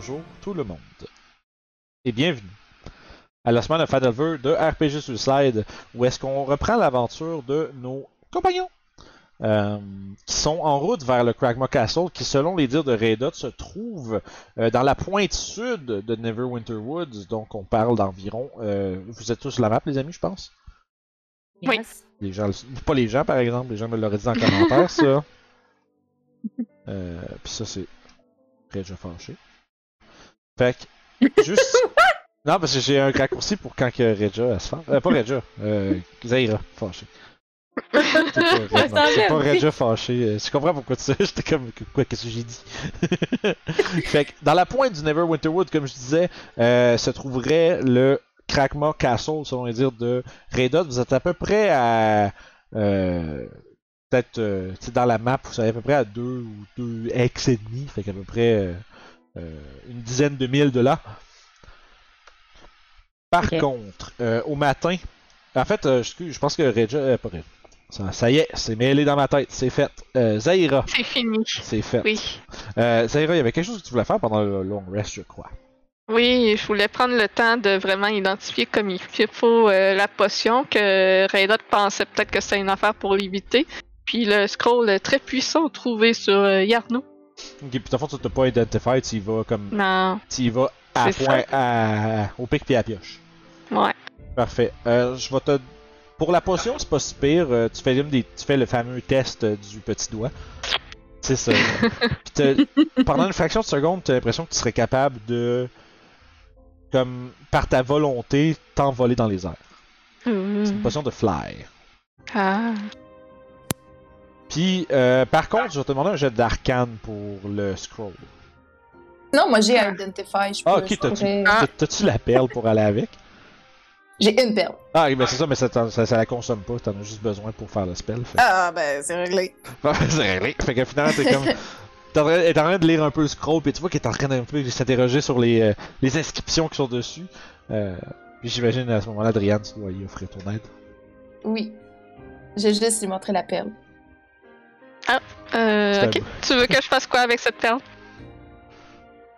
Rebonjour tout le monde. Et bienvenue à la semaine de Fadelver de RPG Suicide, où est-ce qu'on reprend l'aventure de nos compagnons euh, qui sont en route vers le Kragma Castle, qui selon les dires de Redot se trouve euh, dans la pointe sud de Neverwinter Woods, donc on parle d'environ... euh, vous êtes tous sur la map les amis je pense? Oui. Les gens, pas les gens par exemple, les gens me l'auraient dit en commentaire ça. Euh, Puis ça c'est déjà fâché. Fait que juste. non parce que j'ai un raccourci pour quand que Regia elle se fâche. Euh, pas Regia, euh, Zaira fâché. C'est pas, Regia fâché. Je comprends pourquoi tu sais. J'étais comme quoi qu'est-ce que j'ai dit? fait que dans la pointe du Neverwinter Wood, comme je disais, euh, se trouverait le Krakma Castle, selon les dires de Redot. Vous êtes à peu près à. Euh, Peut-être euh, tu dans la map, vous savez à peu près à 2 ou 2 X et demi, fait qu'à peu près une dizaine de milles de là. Par contre, euh, au matin, en fait, euh, je pense que euh, pas ça, ça y est, c'est mêlé dans ma tête, c'est fait. Euh, Zaira, C'est fini. c'est fait. Oui. Euh, Zaira, il y avait quelque chose que tu voulais faire pendant le long rest, je crois. Oui, je voulais prendre le temps de vraiment identifier comme il faut euh, la potion que Raydot pensait peut-être que c'était une affaire pour l'éviter. Puis le scroll très puissant trouvé sur euh, Yarno. Ok, puis de fond, tu t'as pas identifié, tu y vas comme. Non. Tu y vas à point, à, au pic puis à pioche. Ouais. Parfait. Euh, je vais te. Pour la potion, c'est pas si pire. euh, tu, fais même des... tu fais le fameux test euh, du petit doigt. C'est ça. Puis t'as- pendant une fraction de seconde, tu as l'impression que tu serais capable de. Comme par ta volonté, t'envoler dans les airs. C'est une Hmm. potion de fly. Ah. Puis, euh, par contre, je vais te demander un jet d'arcane pour le scroll. Non, moi j'ai Identify. Je Ah, peux- ok, t'as-tu pourrais- Ah. t'as- t'as-tu la perle pour aller avec? J'ai une perle. Ah, oui, ben c'est ça, mais ça, ça, ça la consomme pas, t'en as juste besoin pour faire le spell. Fait. Ah, ben c'est réglé. C'est réglé. Fait que finalement, t'es comme. T'es en, train, elle est en train de lire un peu le scroll, puis tu vois qu'elle est en train d'un peu de s'interroger sur les, euh, les inscriptions qui sont dessus. Euh, puis j'imagine à ce moment-là, Adriane, tu dois y offrir ton aide. Oui. J'ai juste lui montré la perle. Euh, C'est ok. Tu veux que je fasse quoi avec cette perle?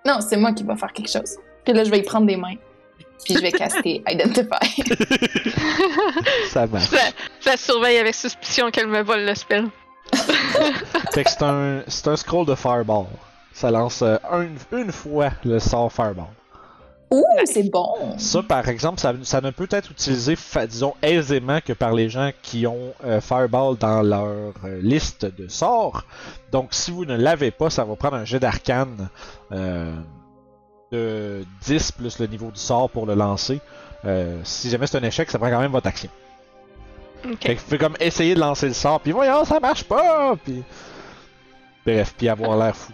Non, c'est moi qui va faire quelque chose. Puis là, je vais y prendre des mains. Puis je vais caster Identify. Ça marche. Je la, je la surveille avec suspicion qu'elle me vole le spell. fait que c'est un, scroll de Fireball. Ça lance euh, une, une fois le sort Fireball. Ouh, c'est bon. Ça, par exemple, ça, ça ne peut être utilisé, disons, aisément que par les gens qui ont euh, Fireball dans leur euh, liste de sorts. Donc, si vous ne l'avez pas, ça va prendre un jet d'arcane euh, de 10 plus le niveau du sort pour le lancer. Euh, si jamais c'est un échec, ça prend quand même votre action. Fait que vous pouvez comme essayer de lancer le sort, puis voyons, ça marche pas! Puis... Bref, puis avoir l'air fou.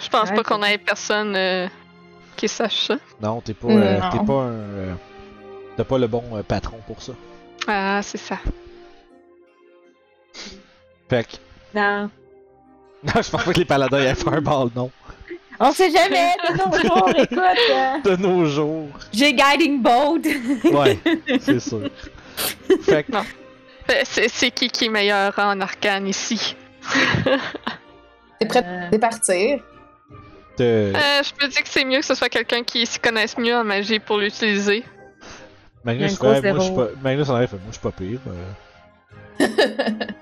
Je pense Ouais, pas qu'on ait personne euh, qui sache ça. Non, t'es pas, euh, Non. t'es pas un. euh, t'as pas le bon euh, patron pour ça. Ah, c'est ça. Fait que. Non. Non, je pense pas que les paladins aient Fireball, non. On sait jamais, de nos jours, écoute. euh, De nos jours. J'ai Guiding Bolt. Ouais, c'est sûr. Fait que. Euh, C'est c'est qui qui est meilleur en arcane ici? T'es prêt Euh, à partir? Te- Euh, je me dis que c'est mieux que ce soit quelqu'un qui s'y connaisse mieux en magie pour l'utiliser. Magnus, ouais, moi, je suis pas. Magnus en moi, je suis pas pire. euh.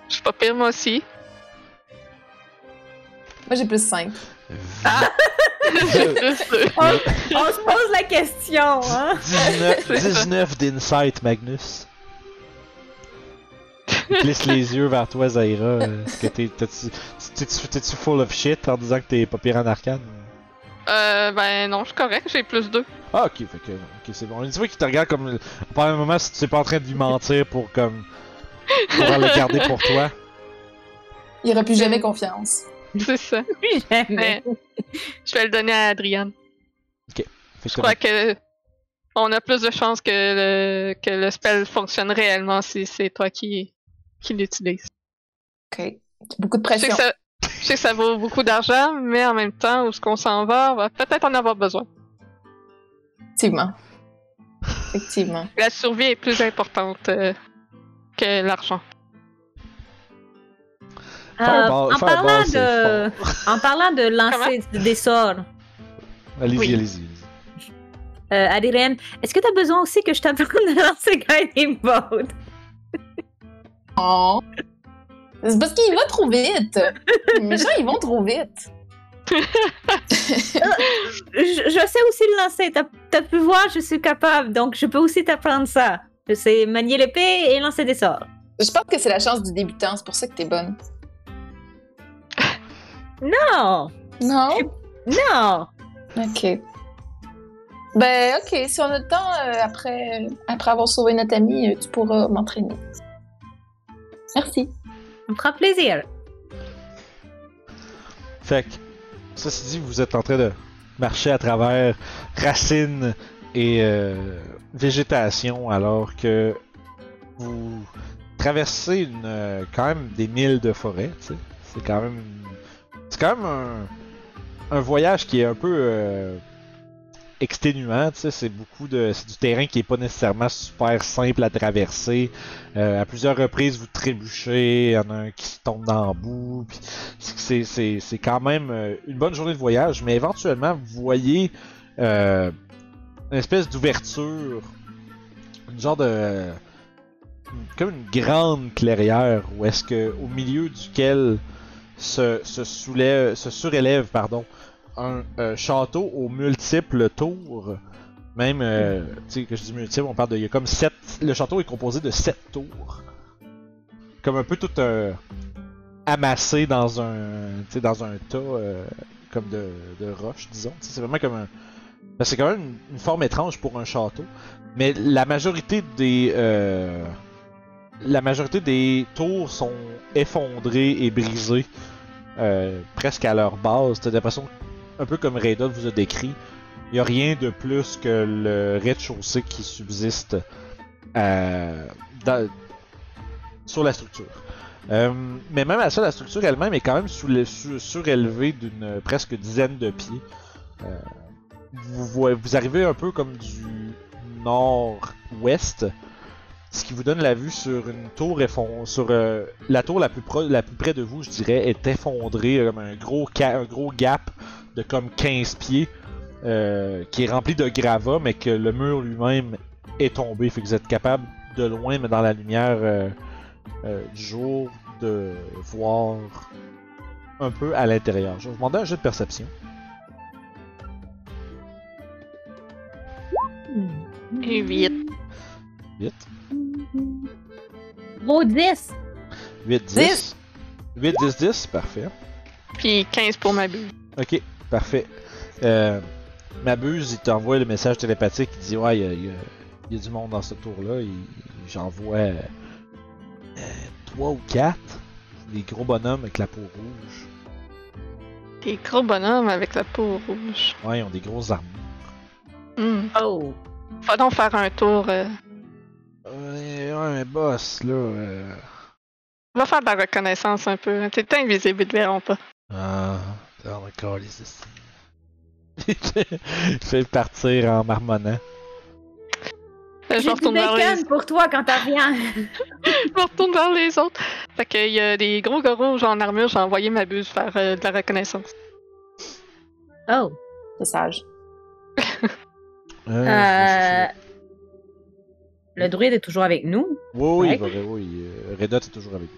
Je suis pas pire, moi aussi. Moi, j'ai plus 5. Ah! on, on se pose la question, hein? 19, C'est ça. 19 d'insight, Magnus. Il plisse les yeux vers toi, Zaira. euh, Est-ce que t'es. T'es-tu t'es-tu- t'es-tu full of shit en disant que t'es pas pire en arcane? Euh, ben non, je suis correct, j'ai plus 2. Ah, ok, fait que, ok, c'est bon. Tu vois qu'il te regarde comme. Pendant un moment, si tu es pas en train de lui mentir pour comme. pour le garder pour toi. Il aurait plus jamais confiance. C'est ça. Plus jamais. Mais je vais le donner à Adriane. Fait Je que crois que on a plus de chances que le, que le spell fonctionne réellement si c'est toi qui, qui l'utilise. Ok. Beaucoup de Je sais, pression. que ça, je sais que ça vaut beaucoup d'argent, mais en même temps, où ce qu'on s'en va, on va peut-être en avoir besoin. Effectivement. Effectivement. La survie est plus importante euh, que l'argent. Euh, en, parlant de, en parlant de lancer des sorts, Allez-y, Oui. allez-y. allez-y. euh, Adrien, est-ce que tu as besoin aussi que je t'apprenne à lancer Guiding Bolt? Oh. C'est parce qu'il va trop vite. Les gens, ils vont trop vite. Je, je sais aussi le lancer. T'as as pu voir, je suis capable, donc je peux aussi t'apprendre ça. Je sais manier l'épée et lancer des sorts. Je pense que c'est la chance du débutant, c'est pour ça que t'es bonne. Non! Non? Non! Ok. Ben, ok. Si on a le temps, euh, après, après avoir sauvé notre ami, euh, tu pourras m'entraîner. Merci. Me fera plaisir. Fait que, ceci dit, vous êtes en train de marcher à travers racines et euh, végétation alors que vous traversez une, euh, quand même des milles de forêt. C'est quand même c'est quand même un, un voyage qui est un peu euh, exténuant. C'est beaucoup de c'est du terrain qui est pas nécessairement super simple à traverser. Euh, à plusieurs reprises, vous trébuchez, il y en a un qui se tombe dans le bout. c'est, c'est quand même euh, une bonne journée de voyage, mais éventuellement, vous voyez euh, une espèce d'ouverture, une genre de. comme une grande clairière, où est-ce que, au milieu duquel se, se, soulève, se surélève pardon, un euh, château aux multiples tours. Même, euh, tu sais, que je dis multiples, on parle de. Il y a comme sept. Le château est composé de sept tours. Comme un peu tout un amassé dans un tu sais, dans un tas euh, comme de, de roches disons c'est vraiment comme un c'est quand même une, forme étrange pour un château mais la majorité des euh, la majorité des tours sont effondrées et brisées euh, presque à leur base t'as l'impression un peu comme Reda vous a décrit il n'y a rien de plus que le rez-de-chaussée qui subsiste euh, sur la structure euh, mais même à ça, la structure elle-même est quand même surélevée d'une presque dizaine de pieds. Euh, vous, arrivez un peu comme du nord-ouest, ce qui vous donne la vue sur une tour effondrée. La tour la plus, près de vous, je dirais, est effondrée comme un gros gap de comme 15 pieds euh, qui est rempli de gravats, mais que le mur lui-même est tombé. Fait que vous êtes capable de loin, mais dans la lumière. euh, euh, du jour de voir un peu à l'intérieur. Je vais vous demander un jeu de perception. Et 8. 8. Gros 10! 8, 10. Dix. 8, 10, 10, parfait. Puis 15 pour ma bulle. Ok, parfait. Euh, Mabuse, il t'envoie le message télépathique, il dit Ouais, il y a, il y a- il y a du monde dans ce tour-là. J'en vois euh, 3 ou 4. Des gros bonhommes avec la peau rouge. Des gros bonhommes avec la peau rouge. Ouais, ils ont des grosses armures. Hmm. Oh! Va donc faire un tour. euh, Ouais, boss, là. euh, Va faire de la reconnaissance un peu. T'es tout invisible, ils te verront pas. Ah, on. Il fait partir en marmonnant. Je J'ai du retourne vers les... bacon pour toi quand t'as rien! je retourne vers les autres. Fait qu'il y a des gros gars rouges en armure, j'ai envoyé ma buse faire euh, de la reconnaissance. Oh! C'est sage. Euh, Euh, Le druide est toujours avec nous. Oui, oui, oui. euh, Redot est toujours avec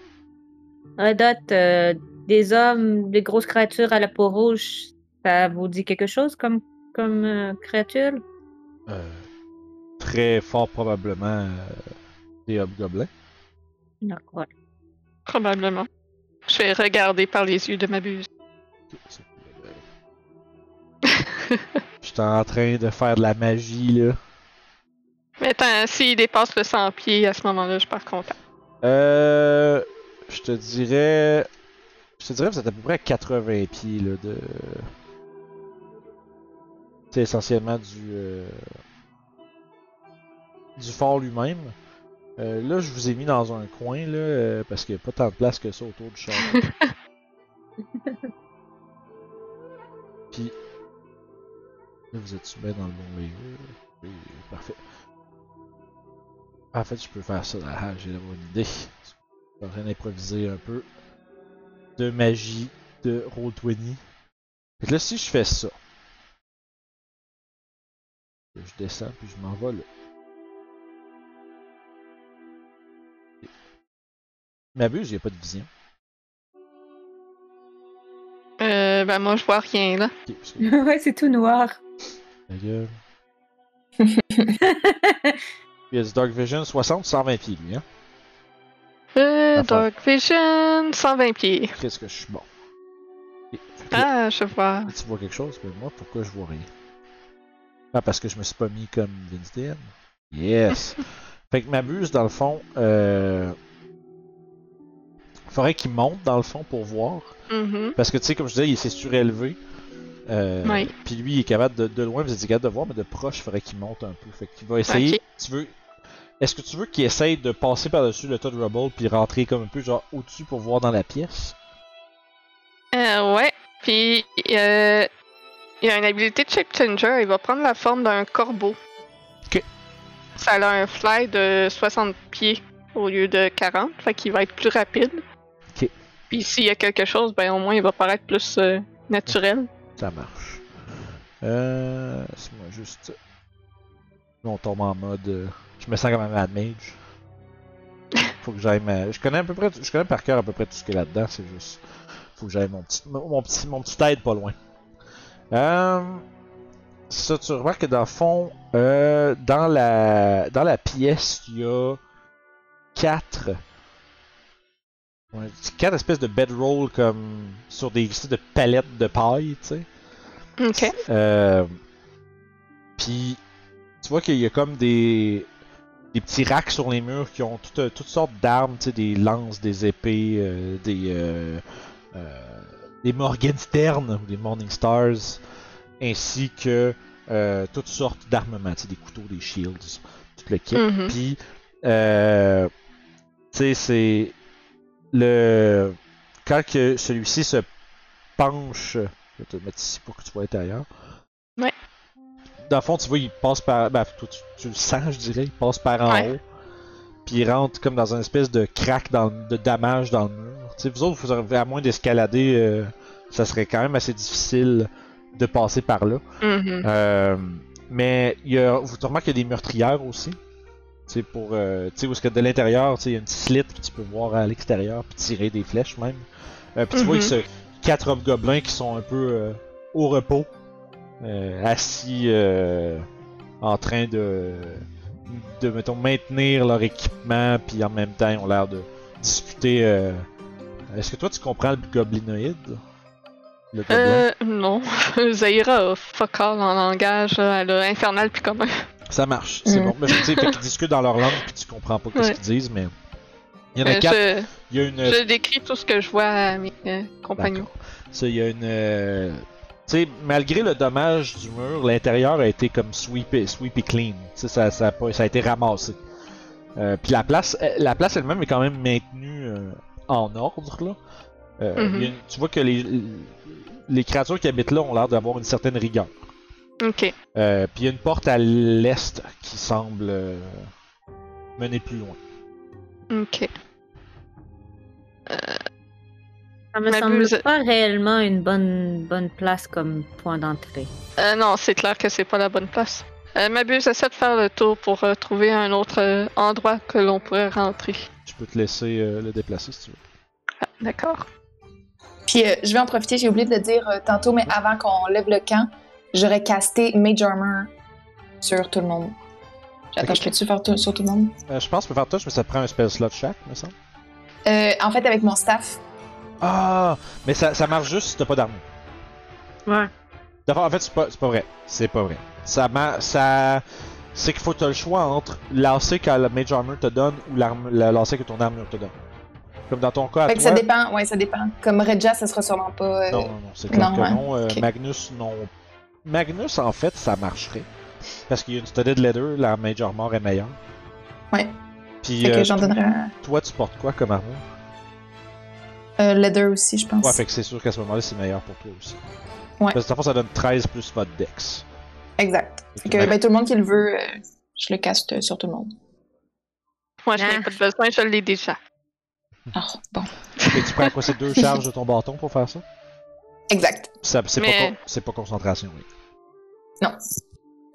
nous. Redot, euh, des hommes, des grosses créatures à la peau rouge, ça vous dit quelque chose comme, comme euh, créature? Euh, très fort probablement euh, des hobgoblins. D'accord. Probablement. Je vais regarder par les yeux de ma buse. J'étais en train de faire de la magie, là. Mais attends, s'il dépasse le 100 pieds, à ce moment-là, je pars content. Euh. Je te dirais. Je te dirais que vous êtes à peu près à 80 pieds, là, de. C'est essentiellement du. euh, Du fort lui-même. Euh, là, je vous ai mis dans un coin, là, euh, parce qu'il n'y a pas tant de place que ça autour du château. Puis. Là, vous êtes bien dans le bon milieu? Oui, parfait. En fait, je peux faire ça. Ah, j'ai une idée. Je suis en train d'improviser un peu de magie de Roll20. Fait que là, si je fais ça, je descends puis je m'en vais là. M'abuse, il n'y a pas de vision. Euh, ben moi, je vois rien, là. Que- ouais, c'est tout noir. Ta gueule. Il y a du Dark Vision 60, 120 pieds lui, hein. Euh. Dark Vision, 120 pieds. Qu'est-ce que je suis bon? Que- Ah, je vois. Tu vois quelque chose? Mais moi, pourquoi je vois rien? Ah, parce que je me suis pas mis comme Vince DM? Yes! fait que m'abuse, dans le fond, euh... faudrait qu'il monte, dans le fond, pour voir. Mhm. Parce que, tu sais, comme je disais, il s'est surélevé. Euh... Oui. Puis lui, il est capable de, de loin, vous êtes capable de voir, mais de proche, il faudrait qu'il monte un peu. Fait qu'il va essayer. Ok. Tu veux... Est-ce que tu veux qu'il essaye de passer par-dessus le tas de rubble puis rentrer comme un peu genre au-dessus pour voir dans la pièce? Euh, ouais. Puis, euh, il a une habilité de Shape Changer. Il va prendre la forme d'un corbeau. Ok. Ça a un fly de 60 pieds au lieu de 40. Fait qu'il va être plus rapide. Ok. Puis, s'il y a quelque chose, ben au moins, il va paraître plus euh, naturel. Ça marche. Euh. Laisse-moi juste. Là, on tombe en mode. Je me sens comme un Mad Mage. Faut que j'aille ma... Je connais à peu près. Je connais par cœur à peu près tout ce qu'il y a là-dedans, c'est juste. Faut que j'aille mon petit. Mon petit. Mon petit aide pas loin. Euh. Ça, tu remarques que dans le fond, euh, dans la. Dans la pièce, il y a. Quatre. Quatre espèces de bedroll comme. Sur des de palettes de paille, tu sais. Ok. Euh, Puis, tu vois qu'il y a comme des, des petits racks sur les murs qui ont toutes, toutes sortes d'armes, des lances, des épées, euh, des, euh, euh, des Morgenstern ou des Morning Stars, ainsi que euh, toutes sortes d'armements, des couteaux, des shields, tout le kit. Mhm. Puis, euh, tu sais, c'est le quand celui-ci se penche, je vais te mettre ici pour que tu vois l'intérieur. Ouais. Dans le fond, tu vois, il passe par, ben, tu, tu le sens, je dirais, il passe par en Ouais. haut, puis il rentre comme dans une espèce de crack dans, de damage dans le mur. Vous autres, vous aurez, à moins d'escalader, euh, ça serait quand même assez difficile de passer par là. Mhm. Euh, mais il y a, vous remarquez qu'il y a des meurtrières aussi. Tu sais, pour. euh, tu sais, où est-ce que de l'intérieur, tu sais, il y a une slit que tu peux voir à l'extérieur, puis tirer des flèches même. Euh, puis tu vois Mhm. que c'est quatre hobgoblins qui sont un peu au repos, assis euh, en train de. de, mettons, maintenir leur équipement, puis en même temps, ils ont l'air de discuter. euh, Est-ce que toi, tu comprends le goblinoïde? Le Euh, non. Zaira a fuck all en langage. Elle a infernal puis commun. Ça marche, c'est Mm. bon. Mais tu sais, qu'ils discutent dans leur langue puis tu comprends pas ce qu'ils disent, mais. Il y en a Euh, quatre. je, Il y a une. je décris tout ce que je vois à mes euh, compagnons. Ça, il y a une. Euh, Tu sais, malgré le dommage du mur, l'intérieur a été comme sweepy, sweepy clean. Tu sais, ça, ça, a pas- ça a été ramassé. Euh, puis la place, euh, la place elle-même est quand même maintenue euh, en ordre là. Euh, Mhm. une- tu vois que les, les créatures qui habitent là ont l'air d'avoir une certaine rigueur. Ok. Puis il y a une porte à l'est qui semble mener plus loin. Ok. Ça me semble pas réellement une bonne, bonne place comme point d'entrée. Euh, non, c'est clair que c'est pas la bonne place. Euh, M'abuse, essaie de faire le tour pour euh, trouver un autre euh, endroit que l'on pourrait rentrer. Je peux te laisser euh, le déplacer si tu veux. Ah, D'accord. Puis euh, je vais en profiter, j'ai oublié de le dire euh, tantôt, mais avant qu'on lève le camp, j'aurais casté Mage Armor sur tout le monde. Attends, Ok. je peux-tu faire tout- sur tout le monde? Euh, je pense que je peux faire touch, mais ça prend un spell slot chaque, me semble. Euh, en fait, avec mon staff. Ah! Mais ça, ça marche juste si t'as pas d'armure. Ouais. D'abord, en fait, c'est pas, c'est pas vrai. C'est pas vrai. Ça, ma- ça, c'est qu'il faut que tu le choix entre lancer que la Mage Armor te donne ou l'arme- la lancer que ton armure te donne. Comme dans ton cas, à Fait que toi. ça dépend, ouais, ça dépend. Comme Redja, ça sera sûrement pas. euh, Non, non, non, c'est clair non, que ouais. non. Euh. Magnus, non. Magnus, en fait, ça marcherait. Parce qu'il y a une studded leather, la Mage Armor est meilleure. Ouais. Puis, Fait que euh, j'en un. toi, tu portes quoi comme armure Euh, leather aussi, je pense. Ouais, fait que c'est sûr qu'à ce moment-là, c'est meilleur pour toi aussi. Ouais. Parce que ça donne 13 plus votre dex. Exact. Et Fait que ben, tout le monde qui le veut, euh, je le caste euh, sur tout le monde. Moi, je n'ai Ah. pas de besoin, je l'ai déjà. Ah, bon. Et tu prends quoi, c'est deux charges de ton bâton pour faire ça? Exact. Ça- C'est pas, Mais- con- c'est pas concentration, oui. Ça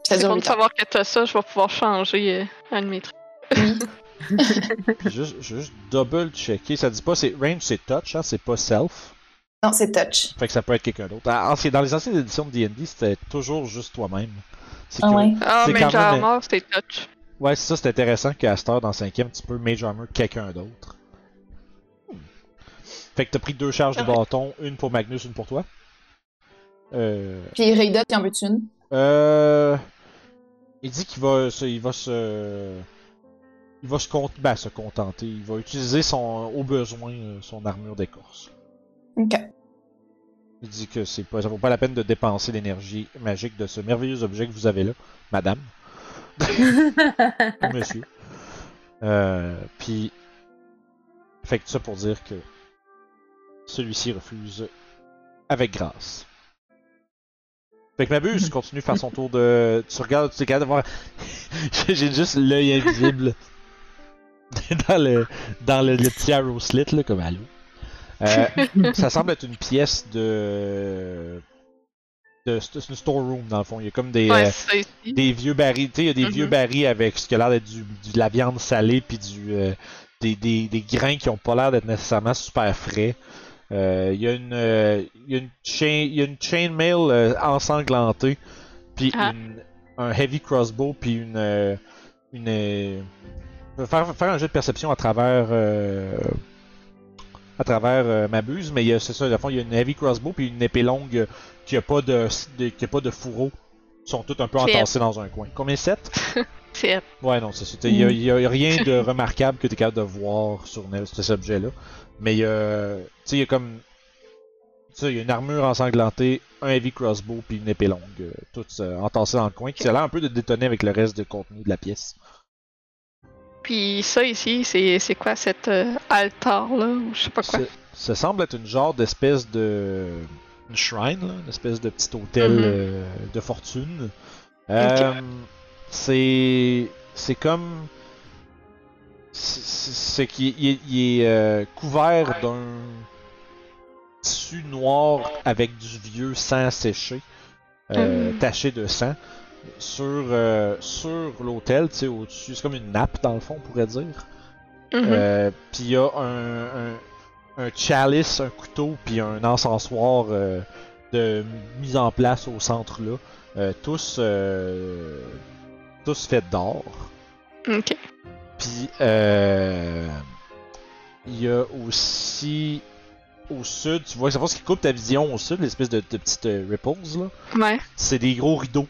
C'est dure bon de 8 heures. savoir que t'as ça, je vais pouvoir changer euh, un de mes trucs. Juste, juste double checker. Ça dit pas, c'est range, c'est touch, hein, c'est pas self. Non, c'est touch. Fait que ça peut être quelqu'un d'autre. Ah, dans les anciennes éditions de D&D, c'était toujours juste toi-même. C'est Ah ouais. Ah, genre même- mort, c'est touch. Ouais, c'est ça, c'est intéressant qu'à cette heure, dans 5ème, tu peux Mage Armor quelqu'un d'autre. Hmm. Fait que t'as pris deux charges de Correct. bâton, une pour Magnus, une pour toi. Euh. Puis Raidot, il en veut une? Euh. Il dit qu'il va, se- il va se. Il va se, con- ben, se contenter. Il va utiliser son, au besoin euh, son armure d'écorce. Ok. Il dit que c'est pas, ça vaut pas la peine de dépenser l'énergie magique de ce merveilleux objet que vous avez là, madame. Monsieur. Euh, puis. Fait que tout ça pour dire que. Celui-ci refuse avec grâce. Fait que Mabuse continue de faire son tour de. Tu regardes, tu es capable de voir. J'ai juste l'œil invisible dans le dans le, le petit arrow slit là, comme allô. Euh, ça semble être une pièce de. de c'est une storeroom dans le fond. Il y a comme des. Ouais, euh, des vieux barils, tu sais, il y a des Mhm. vieux barils avec ce qui a l'air d'être du, du- de la viande salée puis du euh, des, des, des grains qui ont pas l'air d'être nécessairement super frais. Il y a une il y a une chain il y a une chainmail ensanglantée puis Ah. un heavy crossbow puis une une faire, faire un jeu de perception à travers euh, à travers euh, ma buse mais c'est ça le fond il y a une heavy crossbow puis une épée longue qui a pas de, de- qui a pas de fourreau ils sont tous un peu entassés dans un coin. Combien 7 C'est Ouais, non, c'est ça. Il y, a- y a rien de remarquable que tu es capable de voir sur cet objet-là. Mais il y a. Tu sais, il y a comme. Tu sais, il y a une armure ensanglantée, un heavy crossbow, puis une épée longue, euh, toutes euh, entassées dans le coin, qui a l'air un peu de détonner avec le reste du contenu de la pièce. Puis ça ici, c'est quoi cet euh, altar là ou je sais pas quoi? Ça, ça semble être une genre d'espèce de. Une shrine, là, une espèce de petit hôtel Mhm. euh, de fortune. Euh, C'est. C'est comme. C'est- qu'il il est, il est, couvert d'un tissu noir avec du vieux sang séché, Mhm. taché de sang. Sur, euh, sur l'hôtel, tu sais, au-dessus, c'est comme une nappe dans le fond, on pourrait dire. Mhm. Euh, puis il y a un, un, un chalice, un couteau, puis un encensoir euh, de mise en place au centre là, tous tous faits d'or. Ok. Puis il y a aussi au sud, tu vois, c'est ce qui coupe ta vision au sud, l'espèce de, de petites euh, ripples là. Ouais. C'est des gros rideaux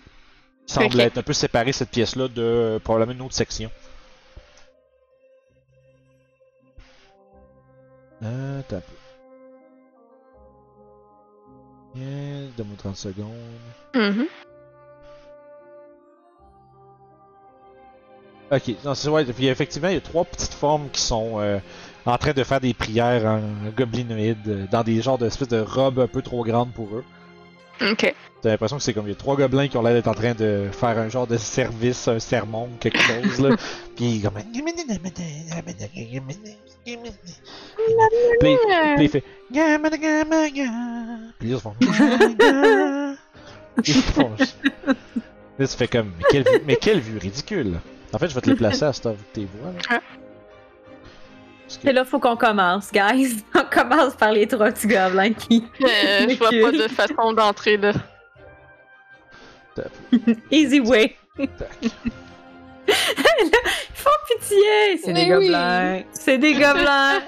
Ok. être un peu séparer cette pièce là de euh, probablement une autre section. Euh, t'as un peu. Bien, donne-moi 30 secondes. Mhm. Ok, non, c'est ouais, puis effectivement, il y a trois petites formes qui sont euh, en train de faire des prières en goblinoïde, euh, dans des genres d'espèces de robes un peu trop grandes pour eux. Ok. T'as l'impression que c'est comme il y a trois gobelins qui ont l'air d'être en train de faire un genre de service, un sermon, quelque chose là. Puis comme. Puis, il fait. Puis autres font. Ils font Là, tu fais comme. Mais quelle vue, mais quelle vue ridicule! En fait, je vais te les placer à cette tes voix. Là. Et là, faut qu'on commence, guys. On commence par les trois petits gobelins qui. Euh, je vois pas de façon d'entrer là. Easy way. Ils font pitié. C'est des oui. gobelins. C'est des gobelins.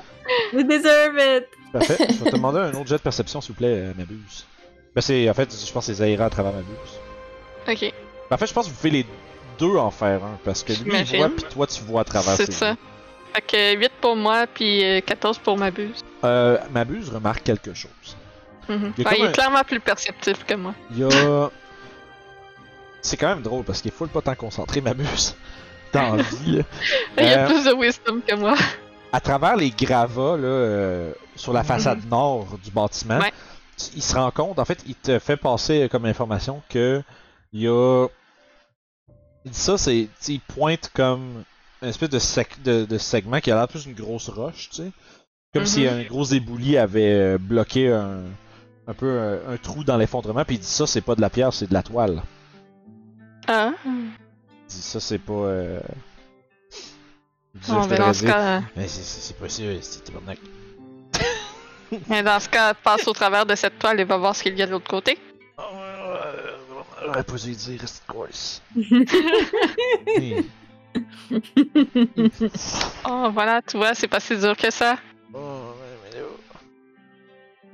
They deserve it. Parfait. Je vais te demander un autre jet de perception, s'il vous plaît, euh, Mabuse. Ben, c'est, en fait, je pense que c'est Zaira à travers ma buse. Ok, Ben, en fait, je pense que vous pouvez les deux en faire un, parce que lui, il voit, puis toi, tu vois à travers c'est ça. Fait que 8 pour moi, puis euh, 14 pour ma buse. Euh, ma buse remarque quelque chose. Mhm. Il y Ouais, comme il un- est clairement plus perceptif que moi. Il y a. C'est quand même drôle parce qu'il faut pas tant concentré, ma buse. Dans la vie, là. Il a Euh, plus de wisdom que moi. à travers les gravats là, euh, sur la façade nord du bâtiment, Ouais. il se rend compte, en fait, il te fait passer euh, comme information que il y a. Il dit ça, c'est. Il pointe comme une espèce de, sec- de, de segment qui a l'air plus une grosse roche, tu sais. Comme Mhm. si un gros ébouli avait euh, bloqué un, un peu un, un trou dans l'effondrement, puis il dit ça, c'est pas de la pierre, c'est de la toile. Ah. Il dit ça, c'est pas. Euh... Bon, ben dans ce cas, Mais c'est- possible, c'est tabarnak. mais dans ce cas, passe au travers de cette toile et va voir ce qu'il y a de l'autre côté. J'aurais pas dû dire, reste course. Oh, voilà, tu vois, c'est pas si dur que ça.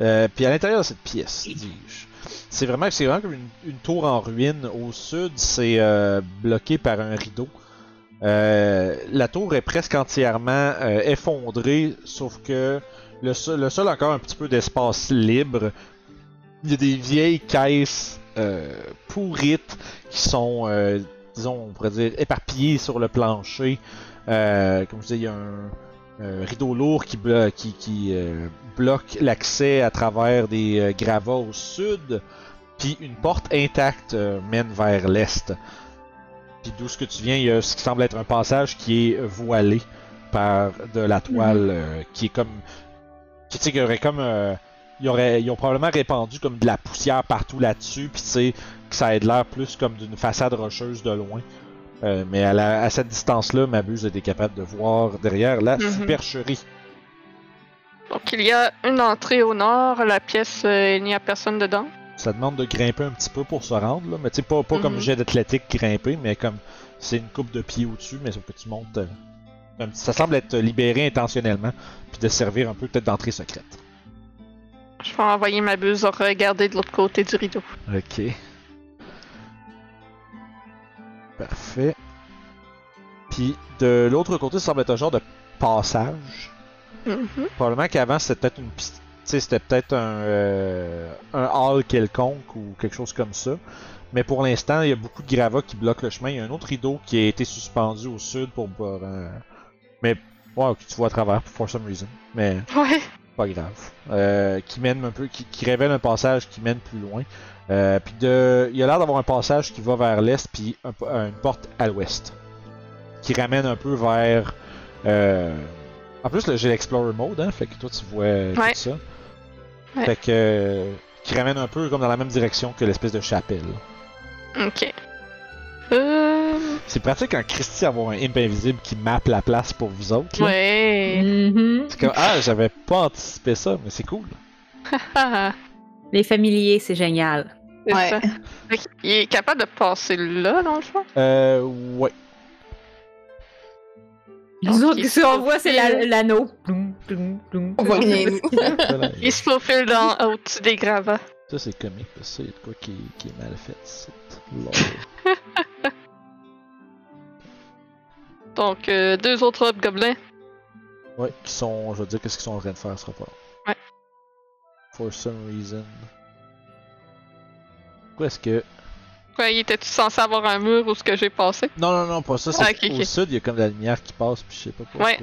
Euh, puis à l'intérieur de cette pièce, dis-je, c'est vraiment, c'est vraiment comme une, une tour en ruine. Au sud, c'est euh, bloqué par un rideau. Euh, la tour est presque entièrement euh, effondrée, sauf que le sol, le sol a encore un petit peu d'espace libre. Il y a des vieilles caisses euh, pourrites qui sont, euh, disons, on pourrait dire, éparpillées sur le plancher. Euh, comme je disais, il y a un, un rideau lourd qui, blo- qui, qui euh, bloque l'accès à travers des euh, gravats au sud, puis une porte intacte euh, mène vers l'est. Puis d'où ce que tu viens, il y a ce qui semble être un passage qui est voilé par de la toile euh, qui est comme. Qui, aurait comme. Ils ont probablement répandu comme de la poussière partout là-dessus, puis tu sais, que ça ait l'air plus comme d'une façade rocheuse de loin. Euh, mais à, la- à cette distance-là, ma buse était capable de voir derrière la Mhm. supercherie. Donc, il y a une entrée au nord, la pièce, euh, il n'y a personne dedans. Ça demande de grimper un petit peu pour se rendre, là. mais tu sais, pas, pas comme Mhm. jet d'athlétique grimper, mais comme c'est une coupe de pieds au-dessus, mais sauf que tu montes. euh, un petit- ça semble être libéré intentionnellement, puis de servir un peu peut-être d'entrée secrète. Je vais envoyer ma buse regarder de l'autre côté du rideau. Ok. Parfait. Puis de l'autre côté, ça semble être un genre de passage. Mhm. Probablement qu'avant c'était peut-être une piste. C'était peut-être un, euh, un hall quelconque ou quelque chose comme ça. Mais pour l'instant, il y a beaucoup de gravats qui bloquent le chemin. Il y a un autre rideau qui a été suspendu au sud pour. pour, euh, Mais. Ouais, que tu vois à travers for some reason. Mais Ouais. Pas grave. Euh, qui mène un peu. Qui, qui révèle un passage qui mène plus loin. Euh, puis de. Il y a l'air d'avoir un passage qui va vers l'est, puis un- une porte à l'ouest. Qui ramène un peu vers. Euh... En plus, j'ai l'Explorer Mode, hein, fait que toi tu vois Ouais. tout ça. Ouais. Fait que. Qui ramène un peu comme dans la même direction que l'espèce de chapelle. Ok. Euh... C'est pratique en Christie avoir un imp invisible qui mappe la place pour vous autres. là. Ouais. Mhm. C'est comme, ah, j'avais pas anticipé ça, mais c'est cool. Les familiers, c'est génial. c'est Ouais. ça. Il est capable de passer là, dans le fond? Euh, ouais. Les Donc, autres, il ce qu'on se voit, c'est la- l'anneau. On voit rien, nous. Il se faufile dans, au-dessus des gravats. Ça, c'est comique, parce que ça, y a de quoi qui, qui est mal fait. c'est Donc, euh, deux autres hobgoblins. Ouais, qui sont, je veux dire, qu'est-ce qu'ils sont en train de faire, ce sera pas. long. Ouais. For some reason. Pourquoi est-ce que. Quoi, il était-tu censé avoir un mur où ce que j'ai passé? Non, non, non, pas ça. C'est Ah, ok, au sud, il y a comme de la lumière qui passe, puis je sais pas pourquoi. Ouais.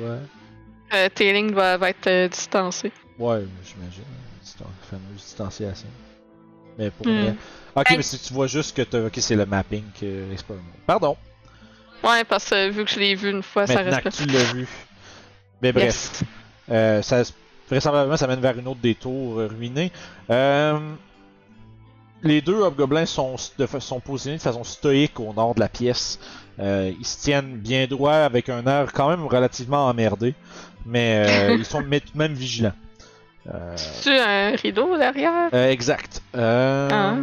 Euh, tes lignes va, va être euh, distancées. Ouais, j'imagine. C'est une fameuse distanciation. Mais pour vrai- Ok, Hey. mais si tu vois juste que t'as. Ok, c'est le mapping que Mode. Pardon. Ouais, parce que vu que je l'ai vu une fois, ça Maintenant reste que tu l'as vu. Mais bref. Yes. Euh, ça, vraisemblablement, ça mène vers une autre détour euh, ruinée. Euh, les deux hobgoblins sont, de, sont positionnés de façon stoïque au nord de la pièce. Euh, ils se tiennent bien droit avec un air quand même relativement emmerdé, mais euh, ils sont même vigilants. Euh, Tu un rideau derrière? euh, exact. Euh, Ah.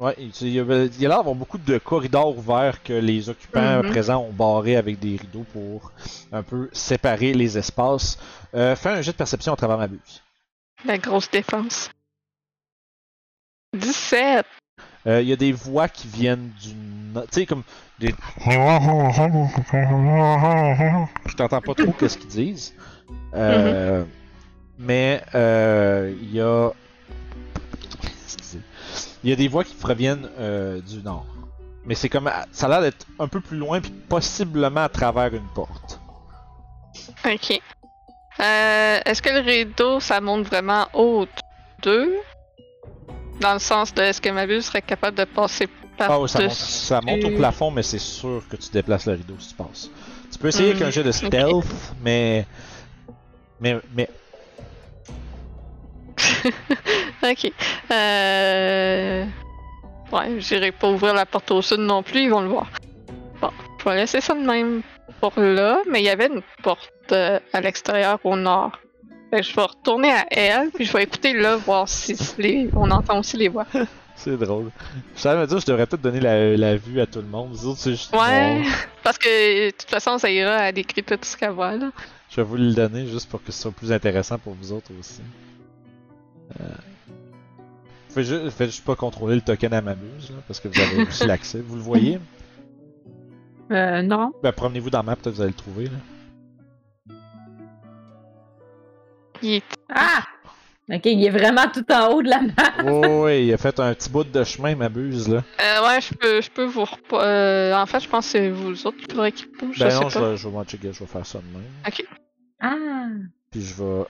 Ouais, il y a l'air d'avoir beaucoup de corridors ouverts que les occupants Mhm. présents ont barrés avec des rideaux pour un peu séparer les espaces. Euh, fais un jet de perception à travers ma buse. La grosse défense. 17! Euh, Il y a des voix qui viennent du. Tu sais, comme des. Je t'entends pas trop qu'est-ce qu'ils disent? Euh, Mais euh, il y a. Il y a des voix qui proviennent euh, du nord. Mais c'est comme. Ça a l'air d'être un peu plus loin, puis possiblement à travers une porte. Ok. Euh, Est-ce que le rideau, ça monte vraiment haut d'eux? Dans le sens de est-ce que ma bulle serait capable de passer par Ah oui, ça monte, ça monte au plafond, mais c'est sûr que tu déplaces le rideau si tu passes. Tu peux essayer avec un Hmm, jet de stealth, mais. Mais. Mais. ok. Euh... Ouais, j'irai pas ouvrir la porte au sud non plus, ils vont le voir. Bon, je vais laisser ça de même pour là, mais il y avait une porte euh, à l'extérieur au nord. Fait que je vais retourner à elle, puis je vais écouter là, voir si les... on entend aussi les voix. C'est drôle. Je savais me dire, je devrais peut-être donner la, la vue à tout le monde. Les autres, c'est juste. Ouais, parce que de toute façon, ça ira à décrire tout ce qu'elle voit là. Je vais vous le donner juste pour que ce soit plus intéressant pour vous autres aussi. Euh... Faites juste, juste pas contrôler le token à Mamuse, là, parce que vous avez aussi l'accès. Vous le voyez? Euh, non. Ben, promenez-vous dans la map, peut-être vous allez le trouver. Là. Il est- Ah! Ok, il est vraiment tout en haut de la map. Oh, ouais, il a fait un petit bout de chemin, Mamuse, là. Euh, ouais, je peux, je peux vous. repo- Euh, en fait, je pense que c'est vous autres qui faudrait qu'il bouge. Ben je non, sais je pas. vais, je vais m'en checker, je vais faire ça de même. Ah! Puis je vais.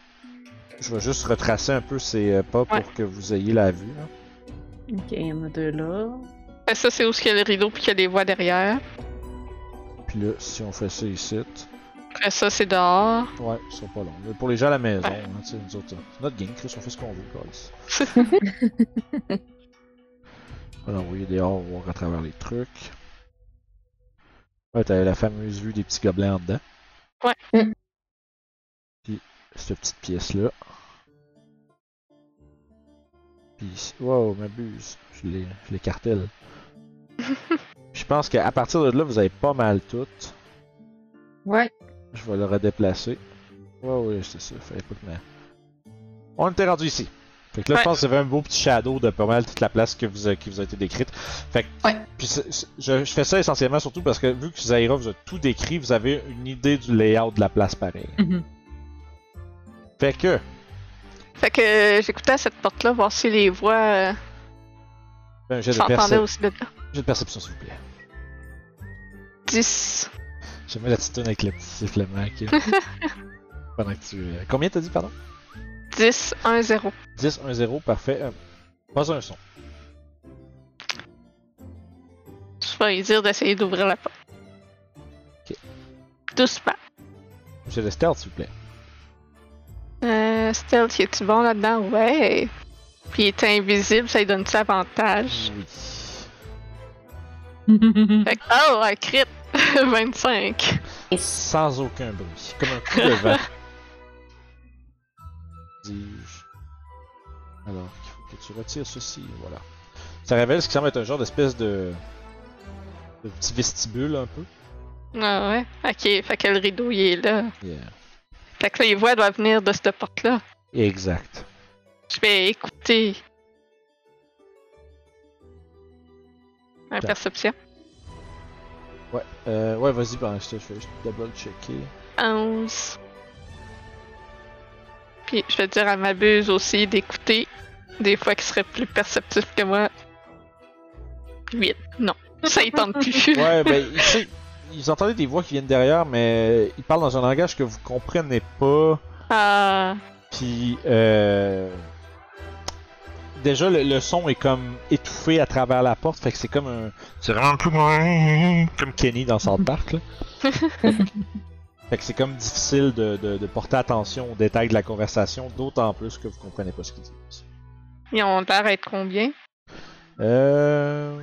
Je vais juste retracer un peu ces euh, pas pour que vous ayez la vue. Là. Ok, il y en a deux là. Euh, Ça, c'est où il y a le rideau puis qu'il y a des voix derrière. Puis là, si on fait ça ici. Après ça, c'est dehors. Ouais, ce sera pas long. Mais pour les gens à la maison, Ouais. hein, tu sais, nous autres, c'est notre game, Chris, on fait ce qu'on veut, guys. On va l'envoyer dehors, voir à travers les trucs. Ouais, t'as la fameuse vue des petits gobelins en dedans. Ouais. Cette petite pièce-là. Puis, ici- wow, m'abuse. Je l'ai- je l'écartèle. Je pense qu'à partir de là, vous avez pas mal tout. Ouais. Je vais le redéplacer. Ouais, ouais, c'est ça. Fait pas que ma- On était rendu ici. Fait que là, je pense que ça fait un beau petit shadow de pas mal toute la place que vous a- qui vous a été décrite. Fait que, Ouais. puis je, je fais ça essentiellement surtout parce que vu que Zaira vous a tout décrit, vous avez une idée du layout de la place pareil. Mhm. Fait que, Fait que euh, j'écoutais à cette porte-là, voir si les voix euh, jet de, aussi de là. jet de perception, s'il vous plaît. 10. J'aime bien la petite avec le petit sifflement. qui- Pendant que tu. euh, Combien t'as dit, pardon? 10, 1, 0. 10, 1, 0, parfait. Euh, pas un son. Je vais lui dire d'essayer d'ouvrir la porte. Ok. Doucement. Jet de stealth, s'il vous plaît. Euh, Stealth, es-tu bon là-dedans? Ouais. Puis il est invisible, ça lui donne-tu avantage? Oui. Fait que, oh, un crit! 25. Sans aucun bruit. Comme un coup de vent. Dis-je. Alors, il faut que tu retires ceci, voilà. Ça révèle ce qui semble être un genre d'espèce de... de petit vestibule un peu. Ah ouais? Ok, fait que le rideau il est là. Yeah. Fait que les voix doivent venir de cette porte-là. Exact. Je vais écouter. Un perception. Ouais, euh, ouais, vas-y, ben, je te je vais juste double checker. 11. Puis je vais dire à ma buse aussi d'écouter. Des fois qui serait plus perceptif que moi. 8. Non. Ça y tente plus. Ouais, ben, tu ils entendaient des voix qui viennent derrière, mais ils parlent dans un langage que vous comprenez pas. Ah. Puis, euh, déjà, le, le son est comme étouffé à travers la porte, fait que c'est comme un. C'est vraiment peu comme Kenny dans South Park, là. fait que c'est comme difficile de, de, de porter attention aux détails de la conversation, d'autant plus que vous comprenez pas ce qu'ils disent. Ils ont l'air d'être combien? Euh.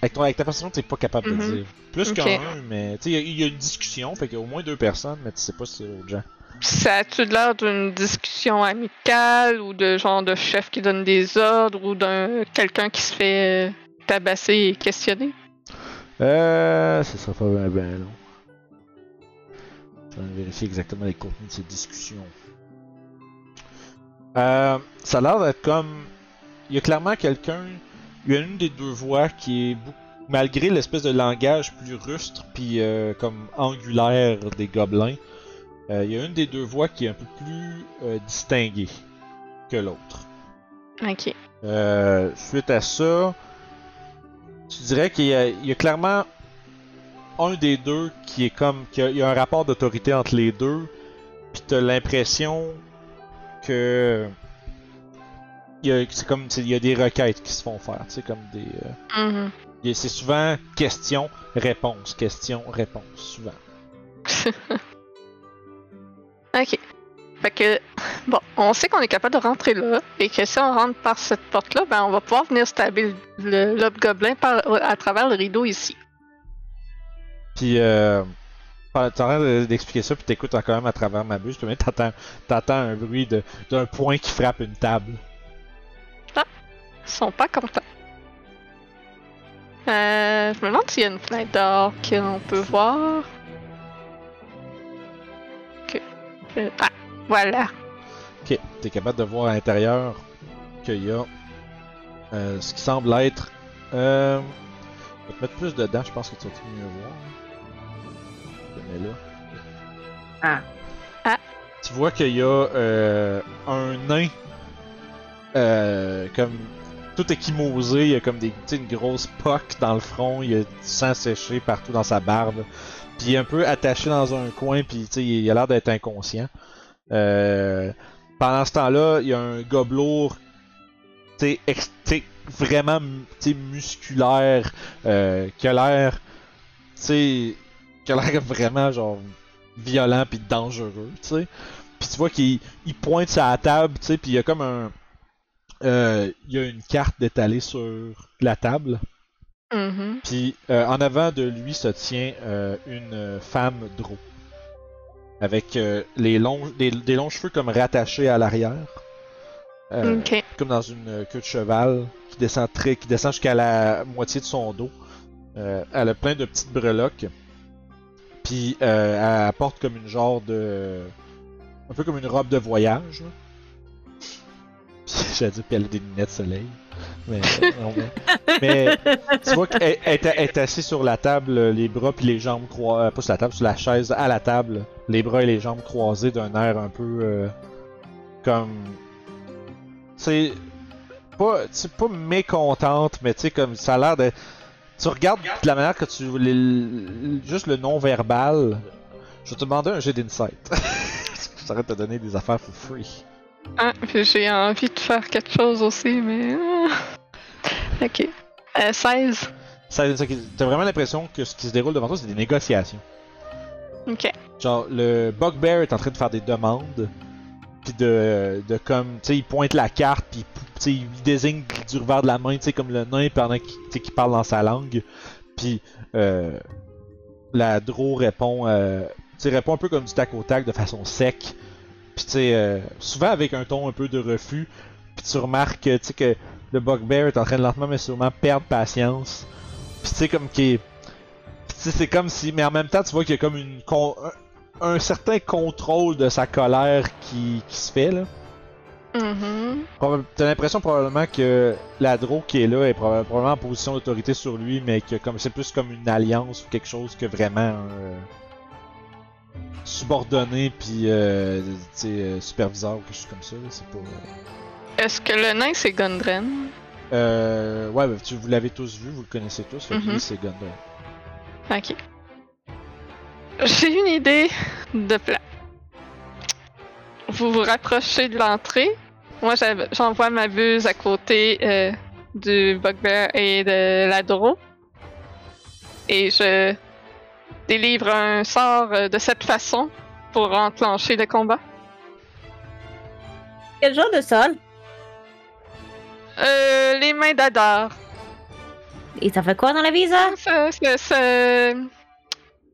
Avec, ton, avec ta perception, t'es pas capable Mhm. de dire. Plus Ok. qu'un, mais tu sais, il y a- il y, a une discussion, fait qu'il y a au moins deux personnes, mais tu sais pas si c'est autre gens. Ça a-tu l'air d'une discussion amicale ou de genre de chef qui donne des ordres ou d'un quelqu'un qui se fait tabasser et questionner? Euh. Ça sera pas bien, ben long. Je vais vérifier exactement les contenus de ces discussions. Euh. Ça a l'air d'être comme. il y a clairement quelqu'un. Il y a une des deux voix qui est malgré l'espèce de langage plus rustre puis euh, comme angulaire des gobelins, euh, il y a une des deux voix qui est un peu plus euh, distinguée que l'autre. Ok. Suite à ça, tu dirais qu'il y, a- il y a clairement un des deux qui est comme. qu'il y a un rapport d'autorité entre les deux, puis t'as l'impression que. Il y a- C'est comme. c'est- Il y a des requêtes qui se font faire, sais, comme des. euh, Mhm. y a- c'est souvent question, réponse, question, réponse, souvent. ok. Fait que, bon, on sait qu'on est capable de rentrer là, et que si on rentre par cette porte-là, ben on va pouvoir venir stabber le l'hobgoblin par à travers le rideau ici. Puis, euh, t'es en train de- d'expliquer ça, puis t'écoutes quand même à travers ma buse, puis t'entends, t'entends un bruit de- d'un point qui frappe une table. Ils sont pas contents. Euh, je me demande s'il y a une fenêtre dehors qu'on peut voir. Ok. Euh, ah, voilà. Ok, t'es capable de voir à l'intérieur qu'il y a euh, ce qui semble être. Euh, je vais te mettre plus dedans, je pense que tu vas tout mieux voir. Je te mets là. Ah. Ah. Tu vois qu'il y a euh, un nain euh, comme tout échymosé, il y a comme des, une grosse poque dans le front, il y a du sang séché partout dans sa barbe, puis il est un peu attaché dans un coin, puis il a l'air d'être inconscient. Euh, pendant ce temps-là, il y a un gobelour, tu sais, ex- tu sais, vraiment, tu sais, musculaire, euh, qui a l'air, qui a l'air vraiment genre violent puis dangereux, tu sais. Puis tu vois qu'il il pointe sa table, tu sais, puis il y a comme un, il y a une carte d'étalée sur la table. Mhm. Puis euh, en avant de lui se tient euh, une euh, femme drô. Avec euh, les longs, des, des longs cheveux comme rattachés à l'arrière. Euh. Comme dans une euh, queue de cheval qui descend très, qui descend jusqu'à la moitié de son dos. Euh, elle a plein de petites breloques. Puis euh, elle porte comme une genre de. Un peu comme une robe de voyage. J'allais dire, puis elle des lunettes soleil. Mais, euh, non, mais- tu vois qu'elle elle est- assise sur la table, euh, les bras puis les jambes croisées. Pas sur la table, sur la chaise à la table. Les bras et les jambes croisés d'un air un peu. euh, comme. C'est. Pas, pas mécontente, mais tu sais, comme ça a l'air de. Tu regardes de la manière que tu. les- juste le non-verbal. Je vais te demander un jet d'insight. Je t'arrête de te donner des affaires for free. Ah, puis j'ai envie de faire quelque chose aussi, mais. ah. Ok. Euh, 16. Ça, ça- T'as vraiment l'impression que ce qui se déroule devant toi, c'est des négociations. Ok. Genre, le Bugbear est en train de faire des demandes. Puis de, de comme, tu sais, il pointe la carte, puis il désigne du revers de la main, tu sais, comme le nain pendant qu'il parle dans sa langue. Puis euh, la Dro répond, euh, tu répond un peu comme du tac au tac, de façon sec. Puis tu sais, euh, souvent avec un ton un peu de refus. Puis tu remarques, tu sais, que le Bugbear est en train de lentement mais sûrement perdre patience. Puis tu sais, comme sais, c'est comme si, mais en même temps, tu vois qu'il y a comme une con- un, un certain contrôle de sa colère qui, qui se fait là. Mhm. Proba- T'as l'impression probablement que la Dro qui est là est proba- probablement en position d'autorité sur lui, mais que comme c'est plus comme une alliance ou quelque chose que vraiment euh, subordonné puis euh, euh, superviseur ou quelque chose comme ça. C'est pas. euh, Est-ce que le nain c'est Gundren? Euh, ouais, bah, tu, vous l'avez tous vu, vous le connaissez tous. Mhm. lui, c'est Gundren. Ok. J'ai une idée de plan. Vous vous rapprochez de l'entrée. Moi, j'envoie ma buse à côté euh, du Bugbear et de l'Adro. Et je délivre un sort euh, de cette façon pour enclencher le combat. Quel genre de sol? Euh, les mains d'Adar. Et ça fait quoi dans la vie, ça? Ça,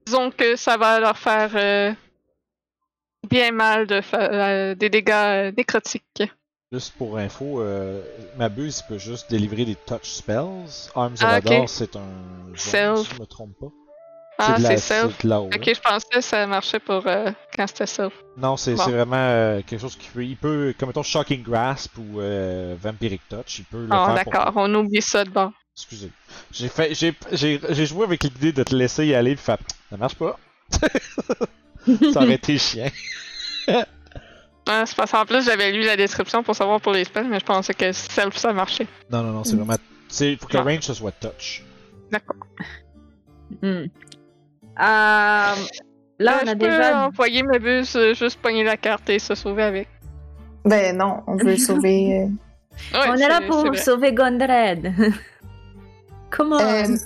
Disons que ça va leur faire euh, bien mal de faire euh, des dégâts euh, nécrotiques. Juste pour info, euh, ma buse peut juste délivrer des touch spells. Arms of Ah, ok. Ador, c'est un. Self. si je me trompe pas. Ah, c'est self. Ok, je pensais que ça marchait pour euh, quand c'était self. Non, c'est Bon. vraiment euh, quelque chose qui peut. Il peut, comme mettons Shocking Grasp ou euh, Vampiric Touch, il peut le Ah, faire. pour d'accord, on oublie ça de bord. Excusez. J'ai fait, j'ai, j'ai, j'ai joué avec l'idée de te laisser y aller, puis fait, ça marche pas. ça aurait été chiant. Ah, c'est parce qu'en plus, j'avais lu la description pour savoir pour les spells, mais je pensais que self ça marchait. Non, non, non, c'est vraiment. C'est faut que le range ce soit touch. D'accord. Hmm. Euh, là, Euh, on a je peux déjà. envoyer mes bus, euh, juste pogner la carte et se sauver avec. Ben non, on veut sauver. Ouais, on est là pour sauver Gondred. Comment Euh,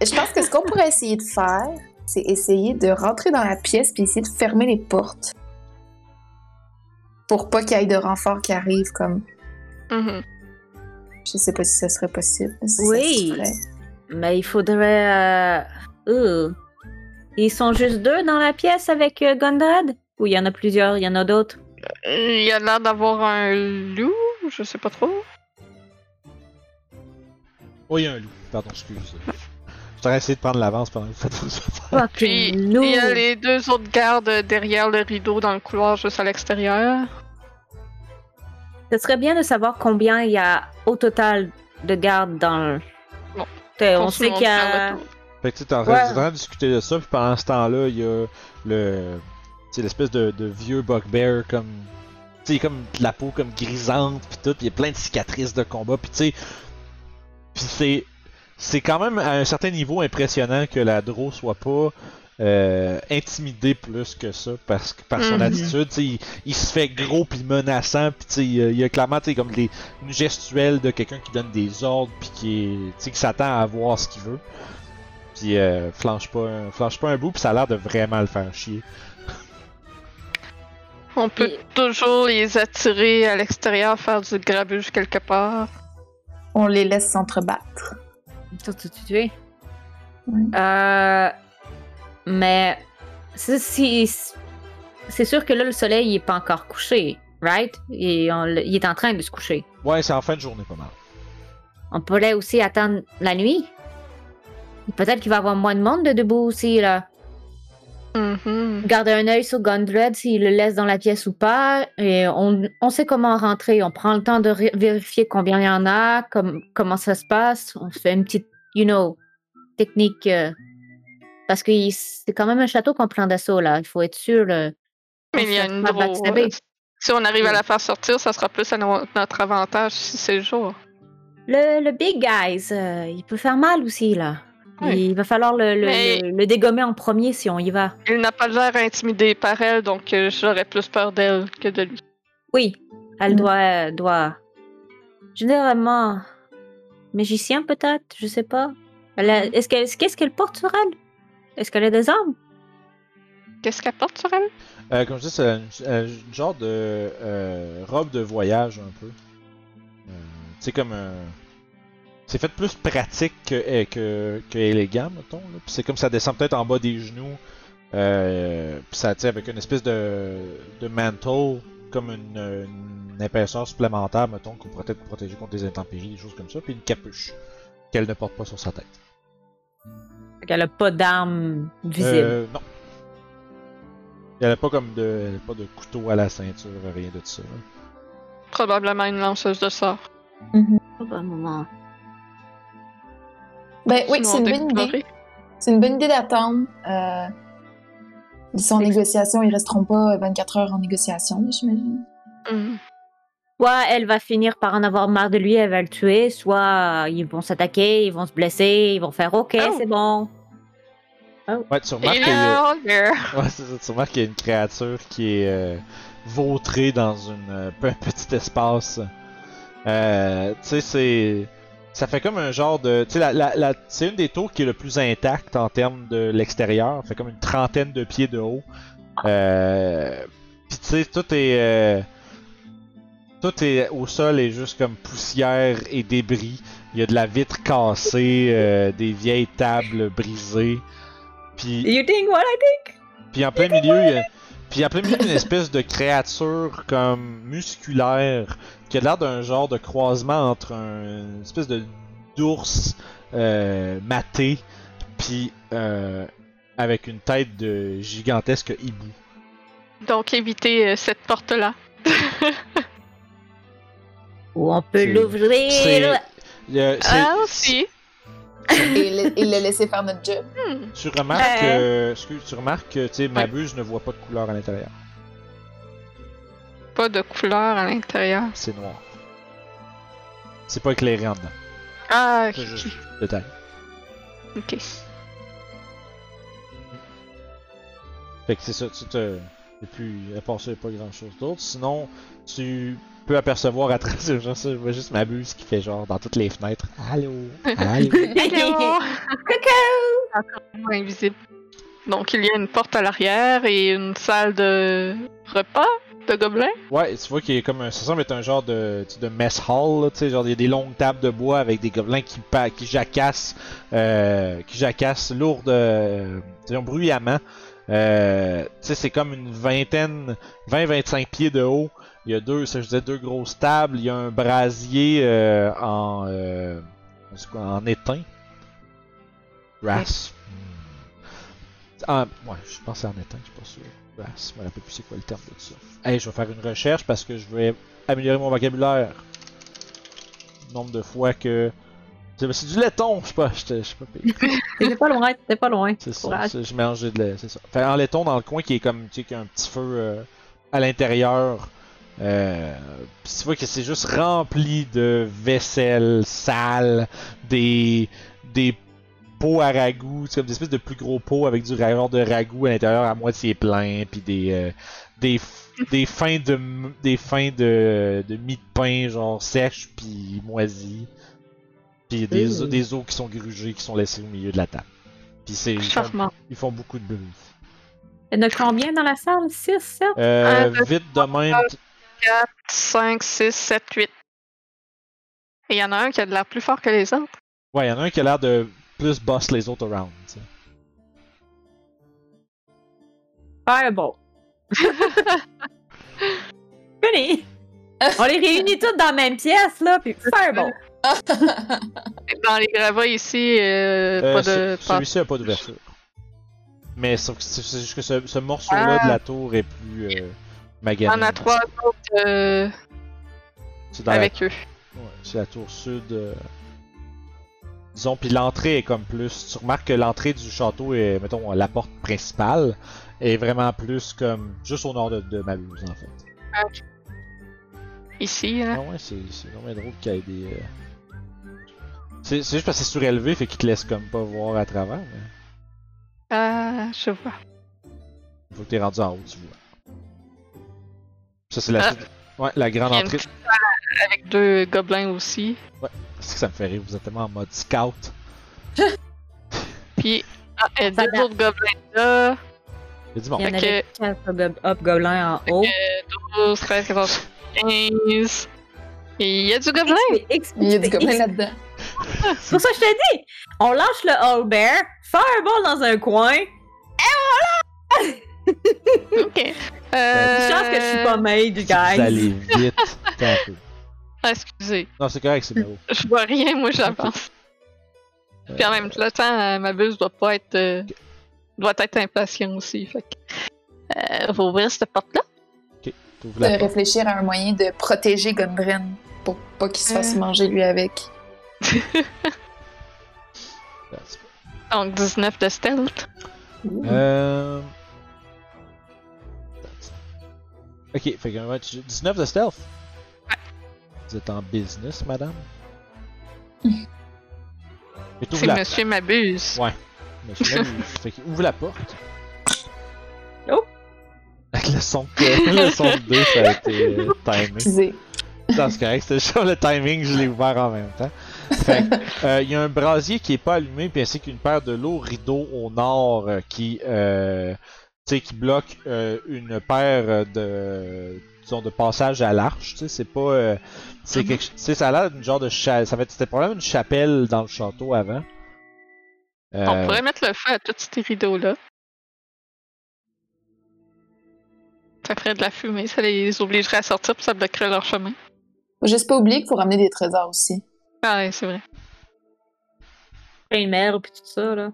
je pense que ce qu'on pourrait essayer de faire, c'est essayer de rentrer dans la pièce puis essayer de fermer les portes. Pour pas qu'il y ait de renfort qui arrive, comme. Mhm. Je sais pas si ça serait possible. si Oui. Mais il faudrait. euh, euh, Ils sont juste deux dans la pièce avec euh, Gondred? Ou il y en a plusieurs, il y en a d'autres? Il y a l'air d'avoir un loup, je sais pas trop. Oh, il y a un loup. Pardon, excuse. Je t'aurais essayé de prendre l'avance pendant que vous faites vos affaires. Puis, il y a les deux autres gardes derrière le rideau dans le couloir juste à l'extérieur. Ce serait bien de savoir combien il y a au total de gardes dans le. Bon. On sait qu'il y a. Fait que tu en, train- de discuter de ça, puis pendant ce temps-là, il y a le. Tu l'espèce de, de vieux bugbear comme. Tu sais, comme de la peau comme grisante, puis tout, puis il y a plein de cicatrices de combat, puis tu sais. Puis c'est. C'est quand même à un certain niveau impressionnant que la Draw soit pas euh, intimidée plus que ça parce que par son Mhm. attitude, il, il se fait gros puis menaçant, puis il y a- clairement comme des, une gestuelle de quelqu'un qui donne des ordres puis qui qui s'attend à voir ce qu'il veut. Puis euh, flanche pas, un, flanche pas un bout, puis ça a l'air de vraiment le faire chier. On peut Et- toujours les attirer à l'extérieur, faire du grabuge quelque part. On les laisse s'entrebattre. Tout, tout, tout, tuer. Ouais. Euh, mais c'est si- c'est sûr que là, le soleil il est pas encore couché, right? Et on le- il est en train de se coucher. Ouais, c'est en fin de journée pas mal. On pourrait aussi attendre la nuit. Peut-être qu'il va y avoir moins de monde de debout aussi, là. Garder un œil sur Gondred s'il le laisse dans la pièce ou pas. Et on, on sait comment rentrer. On prend le temps de vérifier combien il y en a, comme, comment ça se passe. On fait une petite, you know, technique. euh, parce que c'est quand même un château qu'on prend d'assaut, là. Il faut être sûr. là. Mais il y a une drôle. Si on arrive à la faire sortir, ça sera plus à no- notre avantage si c'est le jour. Le, le big guys, euh, il peut faire mal aussi, là. Oui. Il va falloir le, le- Mais- le- le dégommer en premier si on y va. Il n'a pas l'air intimidé par elle, donc euh, j'aurais plus peur d'elle que de lui. Oui, elle Mm. doit, doit. Généralement, magicien peut-être, je sais pas. Est-ce qu'elle, qu'est-ce qu'elle porte sur elle? Est-ce qu'elle a des armes? Qu'est-ce qu'elle porte sur elle? Euh, comme je dis, c'est un, un genre de euh, robe de voyage un peu. Euh, c'est comme un. C'est fait plus pratique que, euh, que, que élégant, mettons. Là. Puis c'est comme ça descend peut-être en bas des genoux. Euh, puis ça, tu sais, avec une espèce de, de mantle, comme une, une épaisseur supplémentaire, mettons, qu'on pourrait peut-être protéger contre des intempéries, des choses comme ça. Puis une capuche qu'elle ne porte pas sur sa tête. Qu'elle a pas d'armes visibles. Euh, non. Elle a pas comme de, elle a pas de couteau à la ceinture, rien de ça. là. Probablement une lanceuse de sort. Pas un moment. Ben oui, c'est une bonne idée. C'est une bonne idée d'attendre. Euh, ils sont en négociation, ils resteront pas 24 heures en négociation, j'imagine. Mhm. Soit elle va finir par en avoir marre de lui, elle va le tuer, soit ils vont s'attaquer, ils vont se blesser, ils vont faire OK, Oh. c'est bon. Ouais, tu remarques Il qu'il y a... there. Ouais, c'est ça, tu remarques qu'il y a une créature qui est euh, vautrée dans une, euh, un petit espace. Euh, tu sais, c'est... Ça fait comme un genre de... Tu sais, la, la, la- c'est une des tours qui est le plus intacte en termes de l'extérieur. Ça fait comme une trentaine de pieds de haut. Euh... Puis tu sais, tout est... euh, Tout est au sol est juste comme poussière et débris. Il y a de la vitre cassée, euh, des vieilles tables brisées. Puis You think what I think? puis en plein milieu, il y a- puis plein milieu d'une espèce de créature comme musculaire qui a l'air d'un genre de croisement entre un, une espèce de d'ours euh, maté puis euh, avec une tête de gigantesque hibou. Donc, évitez euh, cette porte-là. Ou on peut l'ouvrir. c'est- Ah, aussi. Et le, et le laisser faire notre job. Hmm. tu remarques, Euh. euh, excuse, tu remarques que tu sais, ma buse ne voit pas de couleur à l'intérieur? Pas de couleur à l'intérieur. C'est noir. C'est pas éclairé en dedans. Ah, C'est juste détail. ok. Fait que c'est ça, tu te. Et puis, à part ça, y a pas grand chose d'autre. Sinon, tu peux apercevoir à travers. Je sais, je vois juste ma buse qui fait genre dans toutes les fenêtres. Allô? Allô? Hello! Encore moins invisible. Donc, il y a une porte à l'arrière et une salle de repas de gobelins. Ouais, tu vois qu'il y a comme un. Ça semble être un genre de, tu sais, de mess hall, là, tu sais, genre il y a des longues tables de bois avec des gobelins qui, pa- qui jacassent, euh, qui jacassent lourdes, euh, disons, bruyamment. Euh, c'est comme une vingtaine, 20-25 pieds de haut. Il y a deux, ça je disais, deux grosses tables. Il y a un brasier euh, en, euh, en étain. Brass. Hmm. Ah, ouais, je pense c'est en étain, je suis pas sûr. Brass, je me rappelle plus c'est quoi le terme de ça. Hey, je vais faire une recherche parce que je vais améliorer mon vocabulaire. Nombre de fois que. C'est du laiton, je sais pas, je sais pas pire. T'es pas loin, t'es pas loin. C'est ça, je mélangeais de lait, c'est ça. Fait en laiton dans le coin qui est comme, tu sais, qui a un petit feu euh, à l'intérieur. Euh, pis tu vois que c'est juste rempli de vaisselle sale, des, des pots à ragoût, c'est comme des espèces de plus gros pots avec du rayon de ragoût à l'intérieur à moitié plein, puis des, euh, des, des fins de, des fins de, de mie de pain genre sèches puis moisies. Des, des os qui sont grugés, qui sont laissés au milieu de la table. Puis c'est, ils font, ils font beaucoup de bruit. Il y en a combien dans la salle? 6, 7 Euh, Un, deux, vite de même, t- 4, 5, 6, 7, 8. Et il y en a un qui a de l'air plus fort que les autres. ouais, il y en a un qui a l'air de plus boss les autres around. Fireball. Fini. On les réunit toutes dans la même pièce, là, puis Fireball. Dans les gravats ici, euh, Euh, pas de Celui-ci a pas d'ouverture. Mais sauf que c'est c'est juste que ce, ce morceau-là Ah. de la tour est plus euh, magané. On a trois autres euh, C'est dans la- avec eux. ouais, c'est la tour sud. euh, Disons, puis l'entrée est comme plus. Tu remarques que l'entrée du château est, mettons, la porte principale est vraiment plus comme juste au nord de, de en fait. Ici, hein? Ah ouais, c'est c'est vraiment drôle qu'il y ait des. euh, C'est juste parce que c'est surélevé, fait qu'il te laisse comme pas voir à travers, mais Ah, je vois. fois que t'es rendu en haut, tu vois. Ça, c'est la Ah. suite- Ouais, la grande entrée. Avec deux gobelins aussi. C'est que ça me fait rire, vous êtes tellement en mode scout. Puis, ah, il y a Ça deux autres gobelins là. Il y a du monde. Il y en avait 4 gob- hobgoblins en haut. 12, 13, 14, 15. Et il y a du gobelin. Il y a du gobelin là-dedans. C'est pour ça que je te dis, on lâche le All Bear, Fireball dans un coin, Ok. Euh... chance que je suis pas made, Si guys. Vous allez vite. Attends un peu. ah, excusez. Non, c'est correct, c'est bien. Je vois rien, moi j'avance. Puis en même temps, euh, ma buse doit pas être. euh, doit être impatient aussi. Fait que. Euh, faut ouvrir cette porte-là. T'ouvres De la porte. réfléchir à un moyen de protéger Gundren pour pas qu'il se fasse Euh. manger lui avec. That's- Donc 19 de stealth. Euh... Ok, fait que ouais, tu- 19 de stealth? Vous êtes en business, madame? C'est la Monsieur Mabuse. Ouais. Monsieur Mabuse. fait qu'il ouvre la porte. Oh. Avec le son que, le son de deux, ça a été euh, timé. Excusez. Non, c'est correct, c'était le timing, je l'ai ouvert en même temps. Euh, il y a un brasier qui est pas allumé, puis ainsi qu'une paire de lourds rideaux au nord euh, qui, euh, tu sais, qui bloque euh, une paire de, disons, de passage à l'arche. Tu sais, c'est pas, euh, c'est quelque, ça a l'air d'une genre de cha- ça fait, c'était probablement une chapelle dans le château avant. Euh, On pourrait mettre le feu à tous ces rideaux-là. Ça ferait de la fumée, ça les obligerait à sortir puis ça bloquerait leur chemin. Faut juste pas oublier qu'il faut ramener des trésors aussi. Ah ouais, c'est vrai. De merde pis tout ça, là.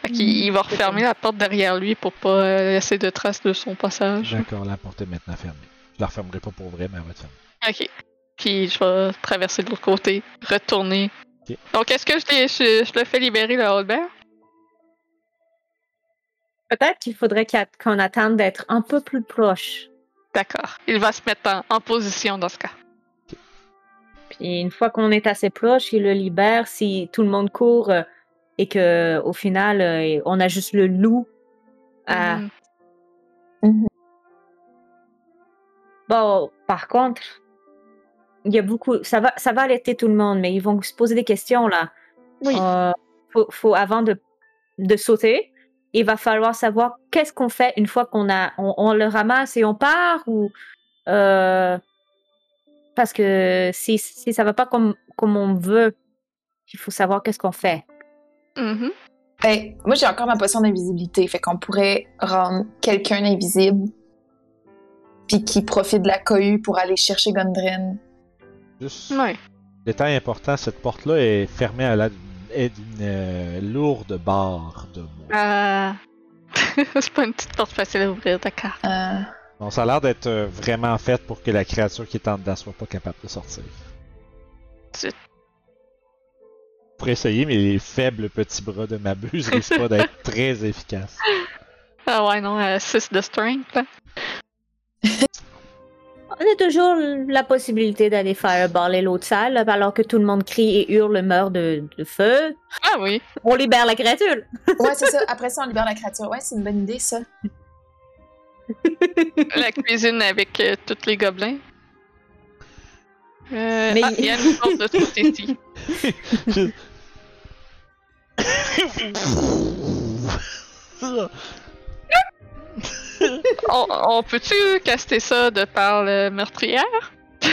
Fait qu'il il va refermer la porte derrière lui pour pas euh, laisser de traces de son passage. D'accord, la porte est maintenant fermée. Je la refermerai pas pour vrai, mais elle va être fermée. Ok. Puis je vais traverser de l'autre côté, retourner. Ok. Donc est-ce que je, je, je le fais libérer le Holbert? Peut-être qu'il faudrait qu'on attende d'être un peu plus proche. D'accord. Il va se mettre en, en position dans ce cas. Puis une fois qu'on est assez proche, il le libère si tout le monde court euh, et que au final, euh, on a juste le loup. à- Mhm. Bon, par contre, il y a beaucoup. Ça va, ça va alerter tout le monde, mais ils vont se poser des questions là. Oui. Euh, faut, faut- avant de, de sauter, il va falloir savoir qu'est-ce qu'on fait une fois qu'on a, on, on le ramasse et on part ou euh, parce que si, si ça va pas comme, comme on veut, il faut savoir qu'est-ce qu'on fait. Mhm. Ben, moi, j'ai encore ma potion d'invisibilité, fait qu'on pourrait rendre quelqu'un invisible, puis qui profite de la cohue pour aller chercher Gondren. Juste, Ouais. détail important, cette porte-là est fermée à la est d'une euh, lourde barre de bois. Euh... c'est pas une petite porte facile à ouvrir, d'accord. Euh, Donc ça a l'air d'être euh, vraiment fait pour que la créature qui est en dedans soit pas capable de sortir. Zut. Pour essayer, mais les faibles petits bras de ma buse risquent pas d'être très efficaces. Ah ouais, non, 6 de strength. là. On a toujours la possibilité d'aller fireballer l'autre salle alors que tout le monde crie et hurle meurt de, de feu. Ah oui. On libère la créature. Ouais, c'est ça. Après ça, on libère la créature. Ouais, c'est une bonne idée, ça. La cuisine avec euh, tous les gobelins. Euh, Mais- ah, il y a une porte de ce côté-ci. On, on peut-tu caster ça de par le meurtrière?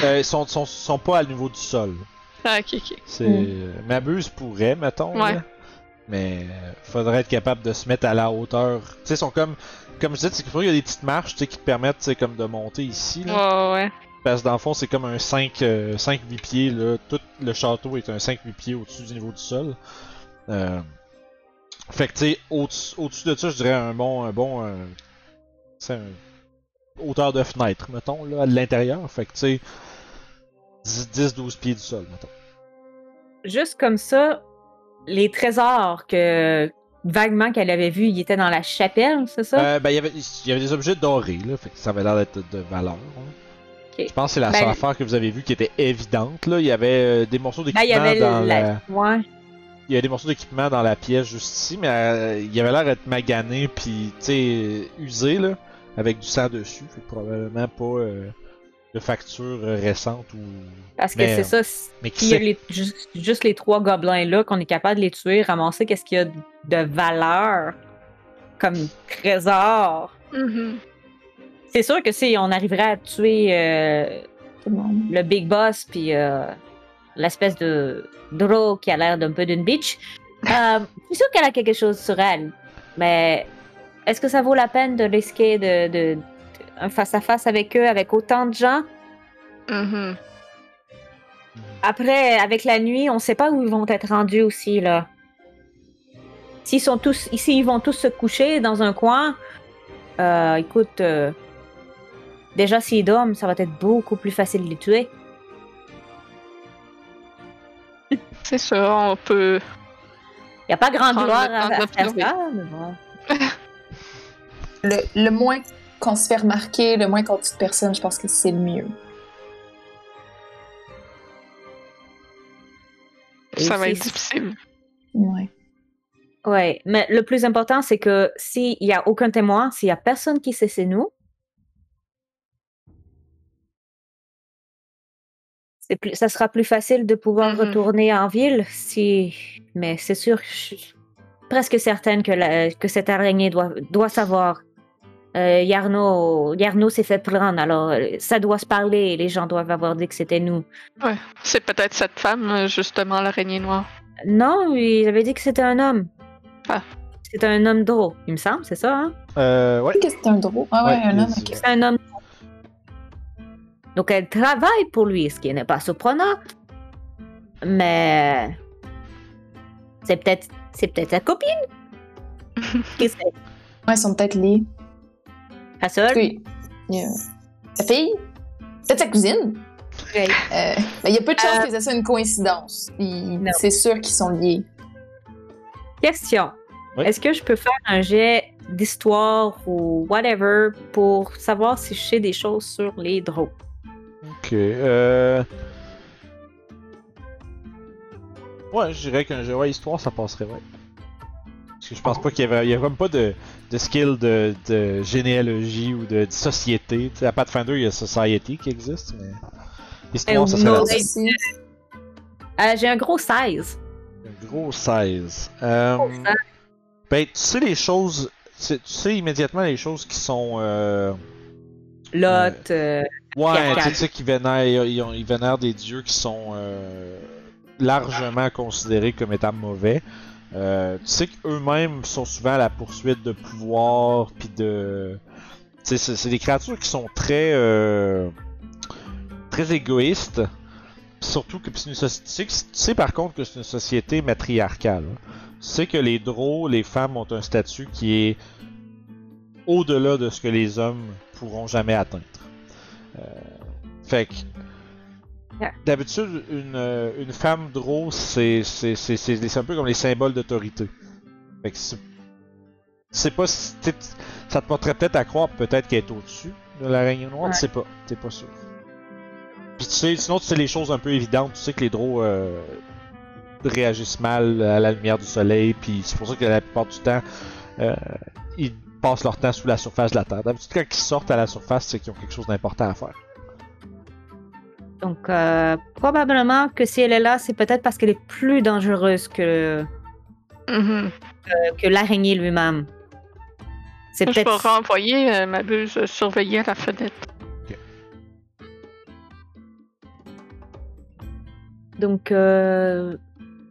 Euh, ils sont, sont, sont pas à le niveau du sol. Ah, ok, ok. C'est Mm. euh, ma buse pourrait, mettons. Ouais. là. Mais euh, faudrait être capable de se mettre à la hauteur. Tu sais, ils sont comme. Comme je disais, c'est qu'il y a des petites marches qui te permettent comme de monter ici. Là. Ouais, ouais. Parce que dans le fond, c'est comme un 5, euh, 5-8 pieds. Là. Tout le château est un 5-8 pieds au-dessus du niveau du sol. Euh, Fait que tu sais, au-dessus de ça, je dirais un bon. Un bon euh, un- hauteur de fenêtre, mettons, là, à l'intérieur. Fait que tu sais, 10-12 pieds du sol, mettons. Juste comme ça, les trésors que vaguement qu'elle avait vus, ils étaient dans la chapelle, c'est ça? Euh, ben, il y avait- il y avait des objets dorés, là, fait que ça avait l'air d'être de valeur. hein. Je pense que c'est la Ben- seule affaire que vous avez vue qui était évidente, là. Il y avait euh, des morceaux Ben, il d'équipement avait dans la... la... Ouais. Il y a des morceaux d'équipement dans la pièce juste ici, mais euh, il y avait l'air d'être magané puis usé là, avec du sang dessus, fait que probablement pas de facture euh, récente ou Parce que c'est ça, s- mais qui s'il y a sait? les- juste, juste les trois gobelins-là, qu'on est capable de les tuer, ramasser qu'est-ce qu'il y a de valeur comme trésor. Mhm. C'est sûr que si on arriverait à tuer euh, le Big Boss puis euh, l'espèce de Dro qui a l'air d'un peu d'une bitch, euh, je suis sûre qu'elle a quelque chose sur elle. Mais est-ce que ça vaut la peine de risquer de- un face-à-face avec eux, avec autant de gens? Mhm. Après, avec la nuit, on sait pas où ils vont être rendus aussi, là. S'ils sont tous, ici, ils vont tous se coucher dans un coin. Euh, écoute, euh, déjà s'ils dorment, ça va être beaucoup plus facile de les tuer. C'est ça, on peut. Y a pas grand gloire à, faire ça, mais bon. Le, le moins qu'on se fait remarquer, le moins qu'on tue de personne, je pense que c'est le mieux. Ça va être difficile. Ouais. Ouais, mais le plus important, c'est que s'il y a aucun témoin, s'il y a personne qui sait c'est nous, c'est plus, ça sera plus facile de pouvoir Mhm. retourner en ville. Si, mais c'est sûr, je suis presque certaine que, la- que cette araignée doit, doit savoir. Euh, Yarno, Yarno s'est fait prendre, alors euh, ça doit se parler. Les gens doivent avoir dit que c'était nous. Ouais. C'est peut-être cette femme, euh, justement, l'araignée noire. Non, il avait dit que c'était un homme. Ah. C'était un homme drôle, il me semble, c'est ça, hein? Euh, ouais. Que c'est un drôle? Ah ouais, Ouais, un homme, c'est- ok. C'est un homme. Donc elle travaille pour lui, ce qui n'est pas surprenant. Mais c'est peut-être c'est peut-être sa copine. Qu'est-ce que c'est? Ouais, ils sont peut-être liés. Ta sœur? Oui. Il y a- Sa fille? Peut-être sa cousine? Ouais. Euh, mais il y a peu de chances Euh, que ça soit une coïncidence. C'est sûr qu'ils sont liés. Question. Oui. Est-ce que je peux faire un jet d'histoire ou whatever pour savoir si je sais des choses sur les drôles? Ok. Euh... Ouais, je dirais qu'un jeu ouais, histoire, ça passerait, ouais. Parce que je pense pas qu'il y avait, il y a comme pas de, de skill de, de généalogie ou de, de société. Tu sais, à Pathfinder, il y a Society qui existe, mais. Histoire, ça serait. Euh, J'ai un gros 16. un gros 16. Euh, Gros 16. ben, tu sais les choses. Tu sais, tu sais immédiatement les choses qui sont. Euh... Lot. euh, Ouais, tu sais- qu'ils vénèrent, ils, ils vénèrent des dieux qui sont largement considérés comme étant mauvais. Euh, tu sais qu'eux-mêmes sont souvent à la poursuite de pouvoir, puis de. C'est des créatures qui sont très. euh, très égoïstes. Surtout que c'est une soci- tu sais, que- tu sais par contre que c'est une société matriarcale. hein. Tu sais que les drôles, les femmes ont un statut qui est au-delà de ce que les hommes pourront jamais atteindre. Euh, fait que Yeah. d'habitude une, une femme drôle c'est c'est c'est c'est c'est un peu comme les symboles d'autorité. Fait que c'est pas ça te porterait peut-être à croire peut-être qu'elle est au-dessus de l'araignée noire, Ouais. tu sais pas, t'es pas sûr. Puis tu sais, sinon tu sais les choses un peu évidentes, tu sais que les drôles euh, réagissent mal à la lumière du soleil, puis c'est pour ça que la plupart du temps euh, ils passent leur temps sous la surface de la Terre. D'habitude quand ils sortent à la surface, c'est qu'ils ont quelque chose d'important à faire. Donc, euh, probablement que si elle est là, c'est peut-être parce qu'elle est plus dangereuse que, Mhm. que l'araignée lui-même. C'est Je vais peut-être. renvoyer euh, ma buse surveiller à la fenêtre. Donc, euh,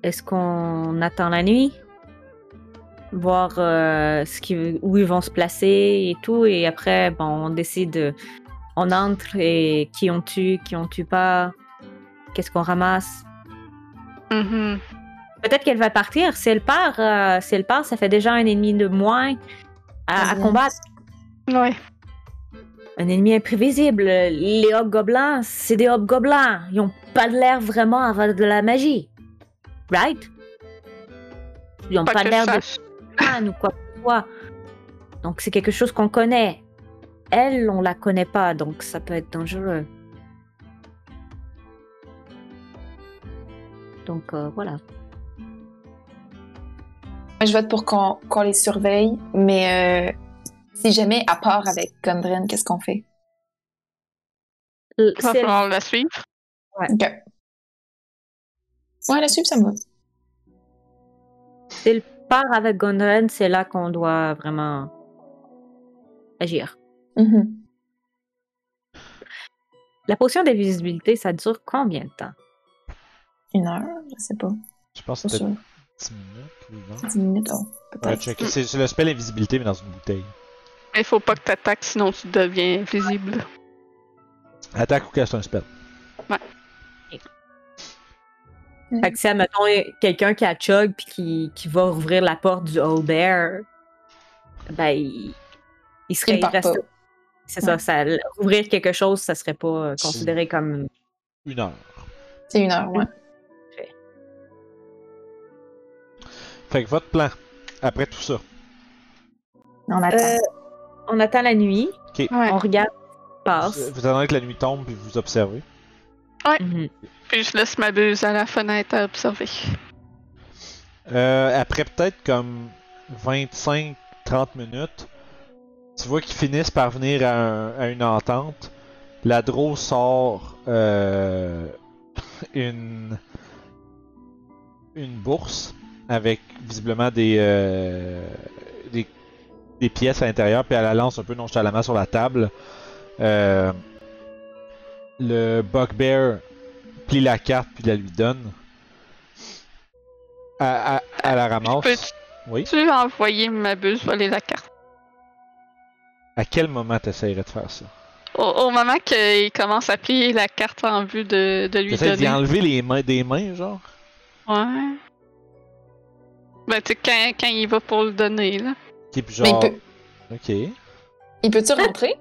est-ce qu'on attend la nuit? Voir euh, ce qui, où ils vont se placer et tout. Et après, bon, on décide. On entre et qui on tue, qui on tue pas. Qu'est-ce qu'on ramasse? Mhm. Peut-être qu'elle va partir. Si elle part, euh, si elle part, ça fait déjà un ennemi de moins à, à combattre. Ouais. Un ennemi imprévisible. Les hobgoblins, c'est des hobgoblins. Ils ont pas l'air vraiment avoir de la magie. Right? Ils ont Pas l'air de ou quoi que ce soit. Donc c'est quelque chose qu'on connaît. Elle, on la connaît pas, donc ça peut être dangereux. Donc euh, voilà. Je vote pour qu'on les surveille, mais euh, si jamais, à part avec Gondren, qu'est-ce qu'on fait? Euh, Il va falloir la suivre. Ouais, la suivre, ça me va. si elle part avec Gondren, c'est là qu'on doit vraiment agir. Mhm. La potion d'invisibilité, ça dure combien de temps? Une heure, je sais pas. Je pense que c'était sûr. 10 minutes ou 20. 10 minutes, oh, Ouais, peut-être. C'est c'est le spell invisibilité, mais dans une bouteille. Il faut pas que t'attaques, sinon tu deviens invisible. Attaque ou casse un spell. Fait que si, admettons, quelqu'un qui a chug puis qui, qui va ouvrir la porte du Old Bear, ben, il, il serait. Il reste- C'est ça, ça. Ouvrir quelque chose, ça serait pas euh, considéré comme. Une heure. C'est une heure, ouais. Fait que votre plan, après tout ça? On attend. Euh, on attend la nuit, Ouais. on regarde ce qui se Vous, passe. vous attendez que la nuit tombe puis vous observez? Mhm. Puis je laisse ma buse à la fenêtre à observer. Euh, après peut-être comme 25-30 minutes, tu vois qu'ils finissent par venir à, un- à une entente. La Dro sort euh, une une bourse avec visiblement des, euh, des des pièces à l'intérieur puis elle la lance un peu nonchalamment sur la table. Euh, le Bugbear plie la carte puis la lui donne. À, à- à la ramasse. Peux-tu Oui. envoyer ma buse voler la carte? À quel moment t'essayerais de faire ça? Au, au moment qu'il commence à plier la carte en vue de, de lui T'essayes d'y donner. enlever les mains des mains, genre? Ouais. Ben, tu sais, quand, quand il va pour le donner, là. Ok, puis Mais genre. il peut, Ok. il peut-tu rentrer?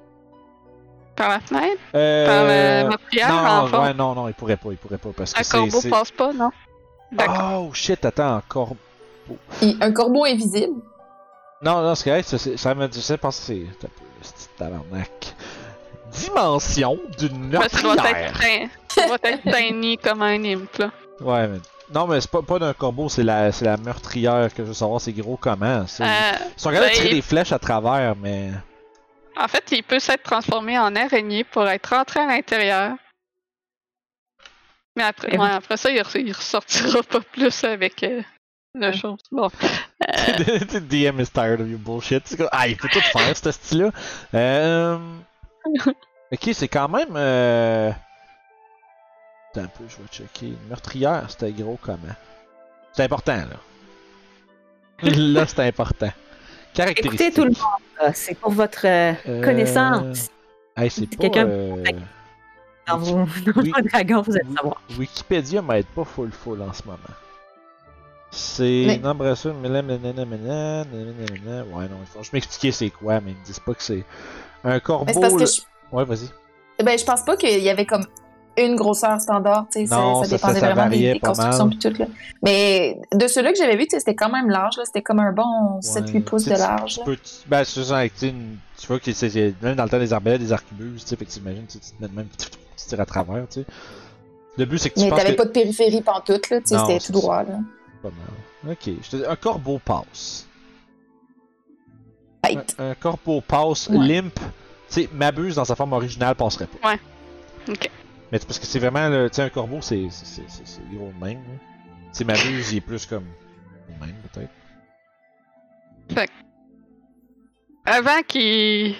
Par la fenêtre? Euh... Par la meurtrière, en non, fond? ouais, non, non, il pourrait pas, il pourrait pas. Parce que Un c'est. corbeau c'est- passe pas, non? D'accord. Oh shit, attends, encore. Il- un corbeau invisible? Non, non, c'est correct, ça, c'est- ça me disait, pense ce petit tabarnak. Dimension d'une ça doit meurtrière. ça doit être tiny comme un imp, là. Ouais, mais. Non, mais c'est pas, pas d'un corbeau, c'est la, c'est la meurtrière que je veux savoir, c'est gros comment. Euh, Ils sont capables de tirer il- des flèches à travers, mais. En fait, il peut s'être transformé en araignée pour être rentré à l'intérieur. Mais après, ouais, après ça, il, re- il ressortira pas plus avec euh, la chose. Bon. Euh, The DM is tired of your bullshit. Ah, il peut tout faire, ce style-là. Euh... Ok, c'est quand même. Euh... Attends un peu, je vais checker. Une meurtrière, c'était gros comment? C'est important, là. là, c'est important. Caractéristique. Écoutez tout le monde, là, c'est pour votre euh, Euh, connaissance. Hey, c'est Si pas. quelqu'un- euh, Dans vos dans dragon, vous allez savoir. Wikipédia m'aide pas full full en ce moment. C'est. Mais- Non, nanana, nanana. Ouais, non, faut je m'expliquer c'est quoi, mais ils me disent pas que c'est un corbeau. Mais c'est parce que là- je, Ouais, vas-y. ben, je pense pas qu'il y avait comme une grosseur standard, tu sais, ça, dépendait ça- ça vraiment des, constructions pis tout, là. Mais de ceux-là que j'avais vu, tu sais, c'était quand même large, là, c'était comme un bon 7-8 Ouais. pouces de large. Tu là. peux. tu- Ben, c'est ça, tu tu vois que c'est-. Même dans le temps des arbalètes, des arquebuses, tu sais, fait que t'imagines, tu te mets même, tu tires à travers, tu sais. Le but, c'est que tu Mais t'avais que. pas de périphérie pantoute, là, tu sais, c'était tout droit, là. Pas mal. Ok, je te dis, un corbeau passe. Un, un corbeau passe, Ouais. limp, tu sais, m'abuse dans sa forme originale passerait pas. Ouais. Ok. Mais parce que c'est vraiment, tu sais, un corbeau, c'est gros de même. Tu sais, m'abuse, il est plus comme. même, peut-être. Avant qu'il.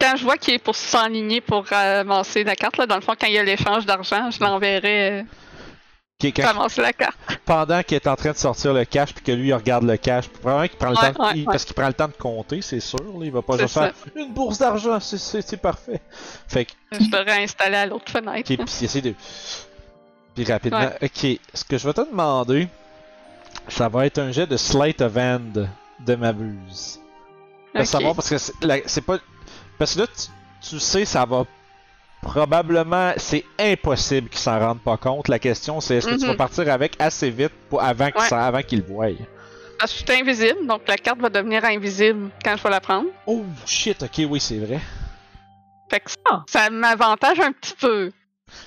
Quand je vois qu'il est pour s'enligner pour ramasser la carte, là, dans le fond, quand il y a l'échange d'argent, je l'enverrai euh, Ramasser la carte. pendant qu'il est en train de sortir le cash, puis que lui, il regarde le cash, probablement qu'il prend le Ouais, temps. ouais, ouais. Parce qu'il prend le temps de compter, c'est sûr. Là, il va pas juste faire une bourse d'argent, c'est- parfait. Fait que, Je te réinstaller à l'autre fenêtre. ok, puis il essaie de. Puis rapidement. Ok, ce que je vais te demander, ça va être un jet de Slate of Hand de Mabuse. Pour Ok. savoir, parce que c'est la- c'est pas. Parce que là, tu, tu sais, ça va. Probablement, c'est impossible qu'ils s'en rendent pas compte. La question, c'est est-ce que tu vas Mhm. partir avec assez vite pour, avant qu'ils Ouais. qu'ils le voient. Parce que je suis invisible, donc la carte va devenir invisible quand je vais la prendre. Oh shit, ok, oui, c'est vrai. Fait que ça, Ah. ça m'avantage un petit peu.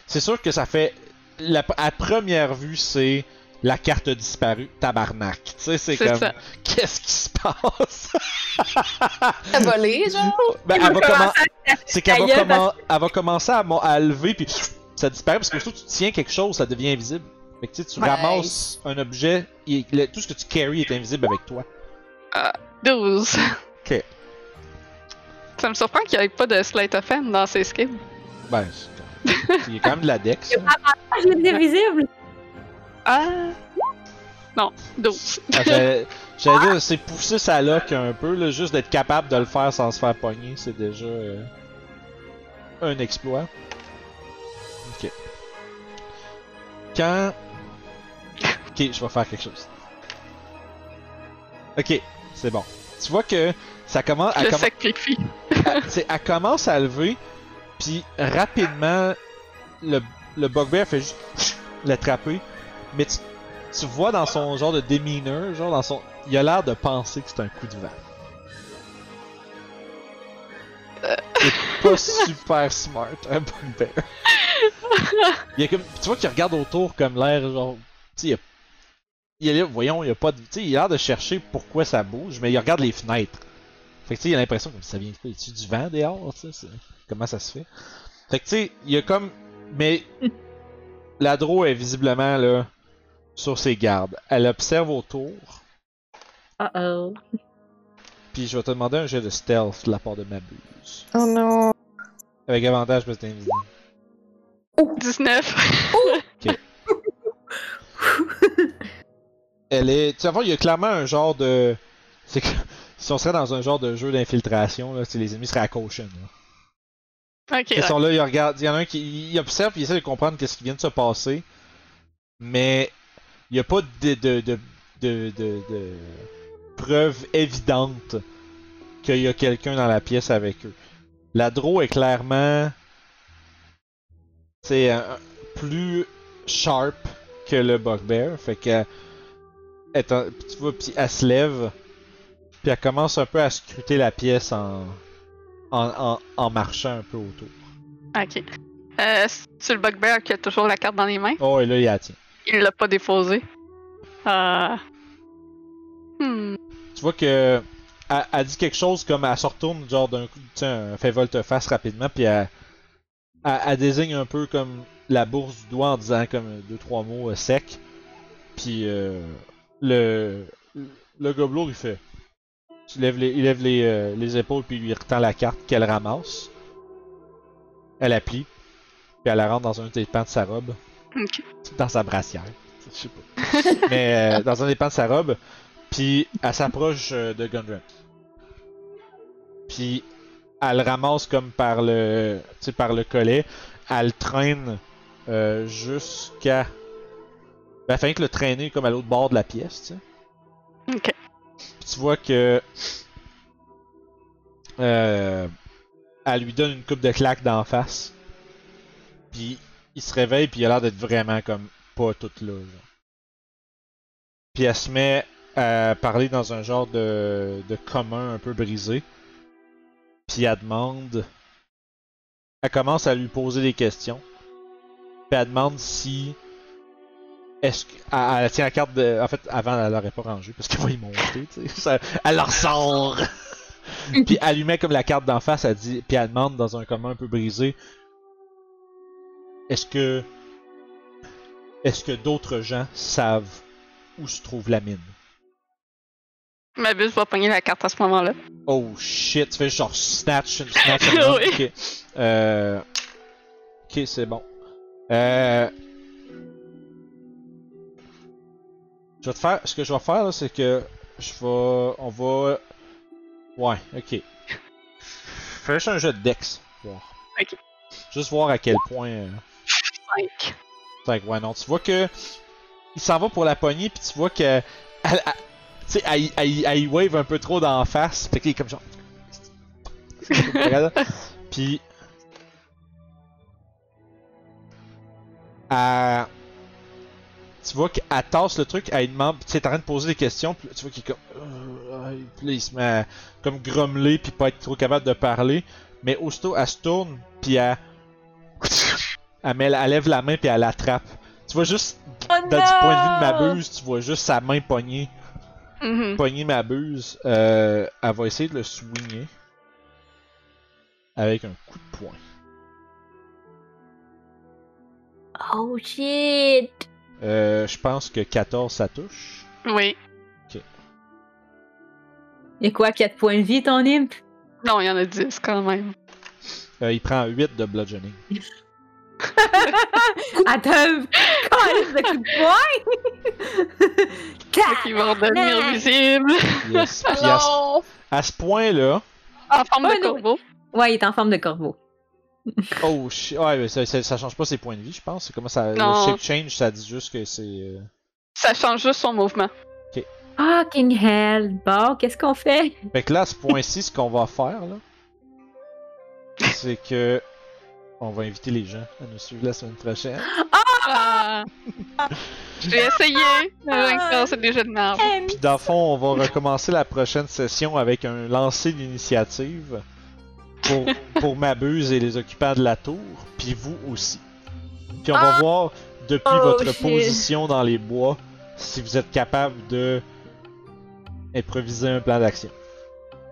C'est sûr que ça fait. La, à première vue, c'est la carte a disparu, tabarnak. Tu sais, c'est comme. ça. Qu'est-ce qui se passe? T'as volé, genre? ben, elle va va, commen- commencer c'est qu'elle va, commen- elle va commencer à, à lever, puis ça disparaît parce que surtout tu tiens quelque chose, ça devient invisible. Fait que tu sais, tu Ouais. ramasses un objet, et le- tout ce que tu carry est invisible avec toi. 12. Ok. Ça me surprend qu'il n'y ait pas de slate of hand dans ces skills. Ben, c'est- il y a quand même de la dex. Ah, j'ai invisible. Ah! Non, 12. Ah, J'allais j'allais dire, c'est pousser sa lock un peu, là, juste d'être capable de le faire sans se faire pogner, c'est déjà euh, un exploit. Ok. Quand. Ok, je vais faire quelque chose. Ok, c'est bon. Tu vois que ça commence. Je Elle, comm- sacrifie. c'est- elle commence à lever, puis rapidement, le, le bugbear fait juste l'attraper, mais tu, tu vois dans son genre de demeanor, genre dans son. Il a l'air de penser que c'est un coup de vent. Il est pas super smart, un bugbear. Il y a comme, tu vois qu'il regarde autour comme l'air genre. Tu sais, il y a- il là, voyons, il a pas de. Tu sais, il a l'air de chercher pourquoi ça bouge, mais il regarde les fenêtres. Fait que tu sais, il a l'impression que ça vient a-tu du vent dehors, tu sais? c'est- Comment ça se fait? Fait que tu sais, il y a comme. Mais. La Dro est visiblement là. Sur ses gardes. Elle observe autour. Uh oh. Puis je vais te demander un jet de stealth de la part de Mabuse. Oh non. Avec avantage parce que t'es invisible. 19. Elle est. Tu vas il y a clairement un genre de. C'est que. Si on serait dans un genre de jeu d'infiltration, là, les ennemis seraient à caution. Là. ok. Ils sont là, ils regardent. Il y en a un qui il observe et il essaie de comprendre qu'est-ce qui vient de se passer. Mais il n'y a pas de, de, de, de, preuve évidente qu'il y a quelqu'un dans la pièce avec eux. La Dro est clairement c'est euh, plus sharp que le bugbear, fait que elle en- tu vois, puis elle se lève, puis elle commence un peu à scruter la pièce en en, en, en marchant un peu autour. Ok. Euh, c'est le bugbear qui a toujours la carte dans les mains? Oh et là il la tient. Il l'a pas déposée. Euh... Hmm. Tu vois que elle, dit quelque chose comme elle se retourne genre d'un coup, elle fait volte-face rapidement, puis elle, elle, elle désigne un peu comme la bourse du doigt en disant comme deux trois mots euh, secs. Puis euh, le le gobelot il fait, il lève les, il lève les, euh, les épaules puis il lui retend la carte qu'elle ramasse. Elle la plie, puis elle la rentre dans un des pans de sa robe, Dans sa brassière, je sais pas. Mais euh, dans un des pans de sa robe, puis elle s'approche euh, de Gundren. Puis elle le ramasse comme par le, tu sais, par le collet. Elle le traîne euh, jusqu'à. Ben, fait que le traîner comme à l'autre bord de la pièce, tu sais. Ok. Puis tu vois que. Euh, elle lui donne une coupe de claque d'en face. Puis il se réveille, puis il a l'air d'être vraiment comme pas tout là. Genre. Puis elle se met à parler dans un genre de, de commun un peu brisé. Puis elle demande. Elle commence à lui poser des questions. Puis elle demande si. Est-ce que. Elle, elle tient la carte de. En fait, avant, elle l'aurait pas rangée parce qu'elle va y monter, tu sais. Ça- Elle la ressort! puis elle lui met comme la carte d'en face, elle dit. Puis elle demande dans un commun un peu brisé. Est-ce que. Est-ce que d'autres gens savent où se trouve la mine? Ma bus va pogner la carte à ce moment-là. Oh shit, tu fais genre snatch, snatch, and Oui. ok. Euh... Ok, c'est bon. Euh... Je vais te faire, ce que je vais faire là, c'est que je vais, on va, ouais, ok. Fais juste un jeu de Dex, voir. Ok. Juste voir à quel point. euh, 5. fait que, ouais, non, tu vois que. Il s'en va pour la poignée, puis tu vois que. Tu sais, elle, elle- elle wave un peu trop d'en face. Fait qu'il est comme genre. Puis. Elle- Tu vois qu'elle tasse le truc, elle demande, tu sais, t'es en train de poser des questions, puis tu vois qu'il est comme. Euh, Puis là, il se met à comme grommeler, puis pas être trop capable de parler. Mais aussitôt, elle se tourne, puis elle. Elle, met- elle lève la main, puis elle l'attrape. Tu vois juste, Oh dans du point de vue de ma buse, tu vois juste sa main pognée. Mhm. Pogner ma buse. Euh, elle va essayer de le swinger. Avec un coup de poing. Oh shit! Euh, je pense que 14 ça touche. Oui. Et quoi, 4 points de vie ton imp? Non, il y en a 10 quand même. Euh, il prend 8 de bludgeoning. Attends, de coup de poing! Fait qu'il va redevenir visible. Yes. Puis à, ce- à ce point-là. En forme de non, corbeau. Ouais, il est en forme de corbeau. Oh shit. Ouais, mais ça, ça, ça change pas ses points de vie, je pense. C'est comment ça. Non. Le shape change, ça dit juste que c'est. euh, Ça change juste son mouvement. Fucking hell! Bon, qu'est-ce qu'on fait? Fait que là, à ce point-ci, ce qu'on va faire, là. C'est que. On va inviter les gens à nous suivre la semaine prochaine. Ah. J'ai essayé. Mais c'est des jeux de merde. Puis dans le fond, on va recommencer la prochaine session avec un lancer d'initiative pour, pour Mabuse et les occupants de la tour, puis vous aussi. Puis on va Ah! voir depuis Oh, votre shit. position dans les bois si vous êtes capable de improviser un plan d'action.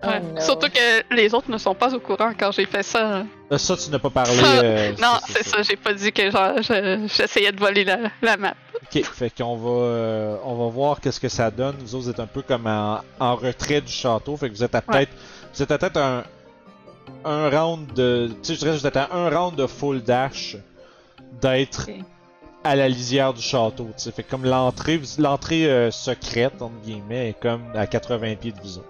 Ouais. Oh no. Surtout que les autres ne sont pas au courant quand j'ai fait ça. Euh, Ça, tu n'as pas parlé. Ça, euh, Non, c'est ça, j'ai pas dit que je- j'essayais de voler la, la map. Ok, fait qu'on va, euh, on va voir qu'est-ce que ça donne. Vous autres, vous êtes un peu comme en, en retrait du château, fait que vous êtes à peut-être, vous êtes à peut-être un, un round de, tu sais, je dirais, que vous êtes à un round de full dash d'être à la lisière du château. Tu sais, fait que comme l'entrée, vous- l'entrée euh, secrète entre guillemets est comme à 80 pieds de vous autres.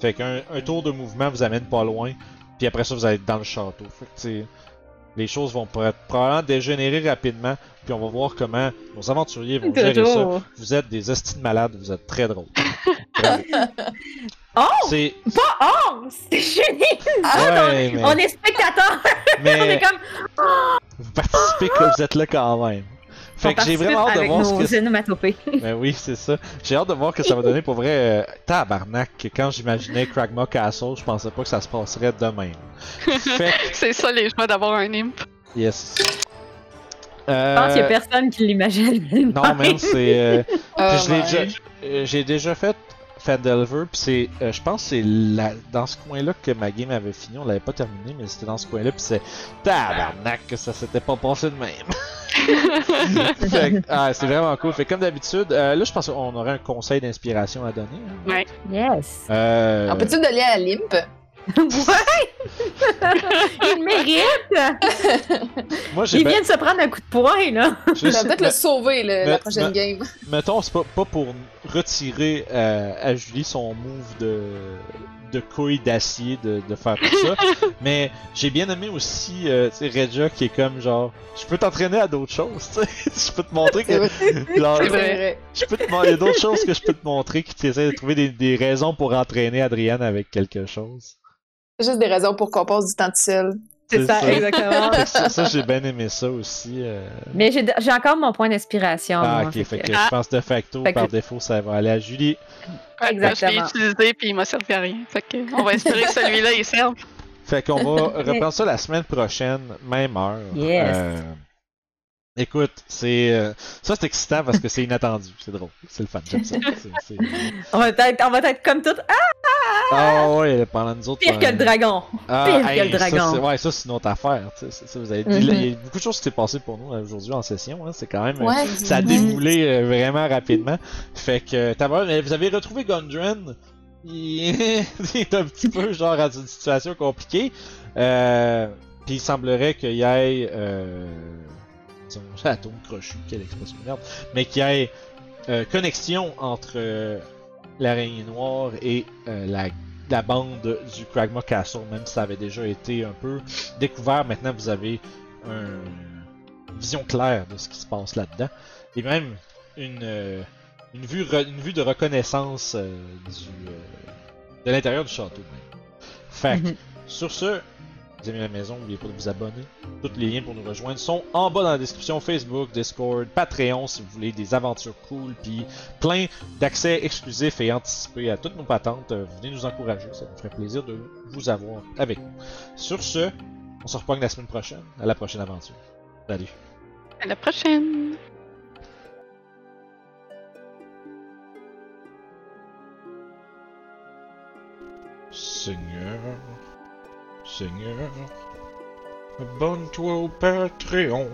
Fait qu'un un tour de mouvement vous amène pas loin, puis après ça vous allez être dans le château. Fait que tu sais, les choses vont probablement dégénérer rapidement, puis on va voir comment nos aventuriers vont gérer ça. Vous êtes des estimes malades, vous êtes très drôles. Oh! C'est. Oh! C'est génial! Ouais, mais, On est spectateurs! on est mais comme. vous participez que vous êtes là quand même. Fait que j'ai vraiment hâte de voir ce que. Ben oui, c'est ça. J'ai hâte de voir que ça va donner pour vrai. Euh, tabarnak, quand j'imaginais Kragma Castle, je pensais pas que ça se passerait de même. Fait que, C'est ça les joies d'avoir un imp. yes. Je pense qu'il y a Euh, personne qui l'imagine. non, même, c'est. euh, Oh déjà, euh, j'ai déjà fait Fandelver, puis c'est, euh, je pense que c'est là- dans ce coin-là que ma game avait fini. On l'avait pas terminé, mais c'était dans ce coin-là, puis c'est tabarnak que ça s'était pas passé de même. Fait ah, c'est vraiment cool. Fait que comme d'habitude, euh, là, je pense qu'on aurait un conseil d'inspiration à donner. hein. Ouais. Yes! Euh, On peut-tu donner à Limp? ouais! Il mérite! moi, Il ben- vient de se prendre un coup de poing, là! je va peut-être le sauver le- la prochaine game. mettons, c'est pas, pas pour retirer euh, à Julie son move de, de couille d'acier de, de faire tout ça, mais j'ai bien aimé aussi, euh, tu sais, Regia qui est comme genre, je peux t'entraîner à d'autres choses, tu sais, je peux te montrer que, je peux te il y a d'autres choses que je peux te montrer qui t'essaient de trouver des, des raisons pour entraîner Adrienne avec quelque chose. C'est juste des raisons pour qu'on passe du temps tout seul. C'est ça, ça. exactement. Ça, ça, j'ai bien aimé ça aussi. euh. Mais j'ai encore mon point d'inspiration. Ah, moi, ok, fait fait que- que je pense de facto, Fait que- par défaut, ça va aller à Julie. Ouais, là, je l'ai Exactement. utilisé puis il m'a servi à rien. Fait que on va espérer que celui-là il serve. Fait qu'on va reprendre ça la semaine prochaine, même heure. Yes. Euh, écoute, c'est euh, ça c'est excitant parce que c'est inattendu, c'est drôle, c'est le fun, j'aime ça. C'est- c'est- On va être, on va être comme tout. Ah, Ah ouais, pendant nous autres. pire que le dragon! Ah, pire que hey, le ça, dragon. c'est- ouais, ça c'est une autre affaire. tu sais, c'est ça, vous avez dit, Mhm. là, il y a beaucoup de choses qui s'est passé pour nous euh, aujourd'hui en session. Hein, c'est quand même. euh, Ouais. Ça a Mhm. déboulé euh, vraiment rapidement. Fait que, vous avez retrouvé Gundren. Il... est un petit peu genre dans une situation compliquée. Euh... Puis il semblerait qu'il y ait. Disons, atome crochu, quelle expression de merde. Mais qu'il y ait euh, connexion entre euh, l'araignée noire et euh, la, la bande du Kragma Castle, même si ça avait déjà été un peu découvert. Maintenant, vous avez un- une vision claire de ce qui se passe là-dedans. Et même une, euh, une, vue, une vue de reconnaissance du, de l'intérieur du château. Même. Fait que, Mhm. sur ce, vous aimez la maison, n'oubliez pas de vous abonner. Tous les liens pour nous rejoindre sont en bas dans la description Facebook, Discord, Patreon si vous voulez des aventures cool, puis plein d'accès exclusifs et anticipés à toutes nos patentes. Euh, Venez nous encourager, ça nous ferait plaisir de vous avoir avec nous. Sur ce, on se reprend la semaine prochaine, à la prochaine aventure. Salut. À la prochaine. Seigneur, Seigneur, abonne-toi au Patreon.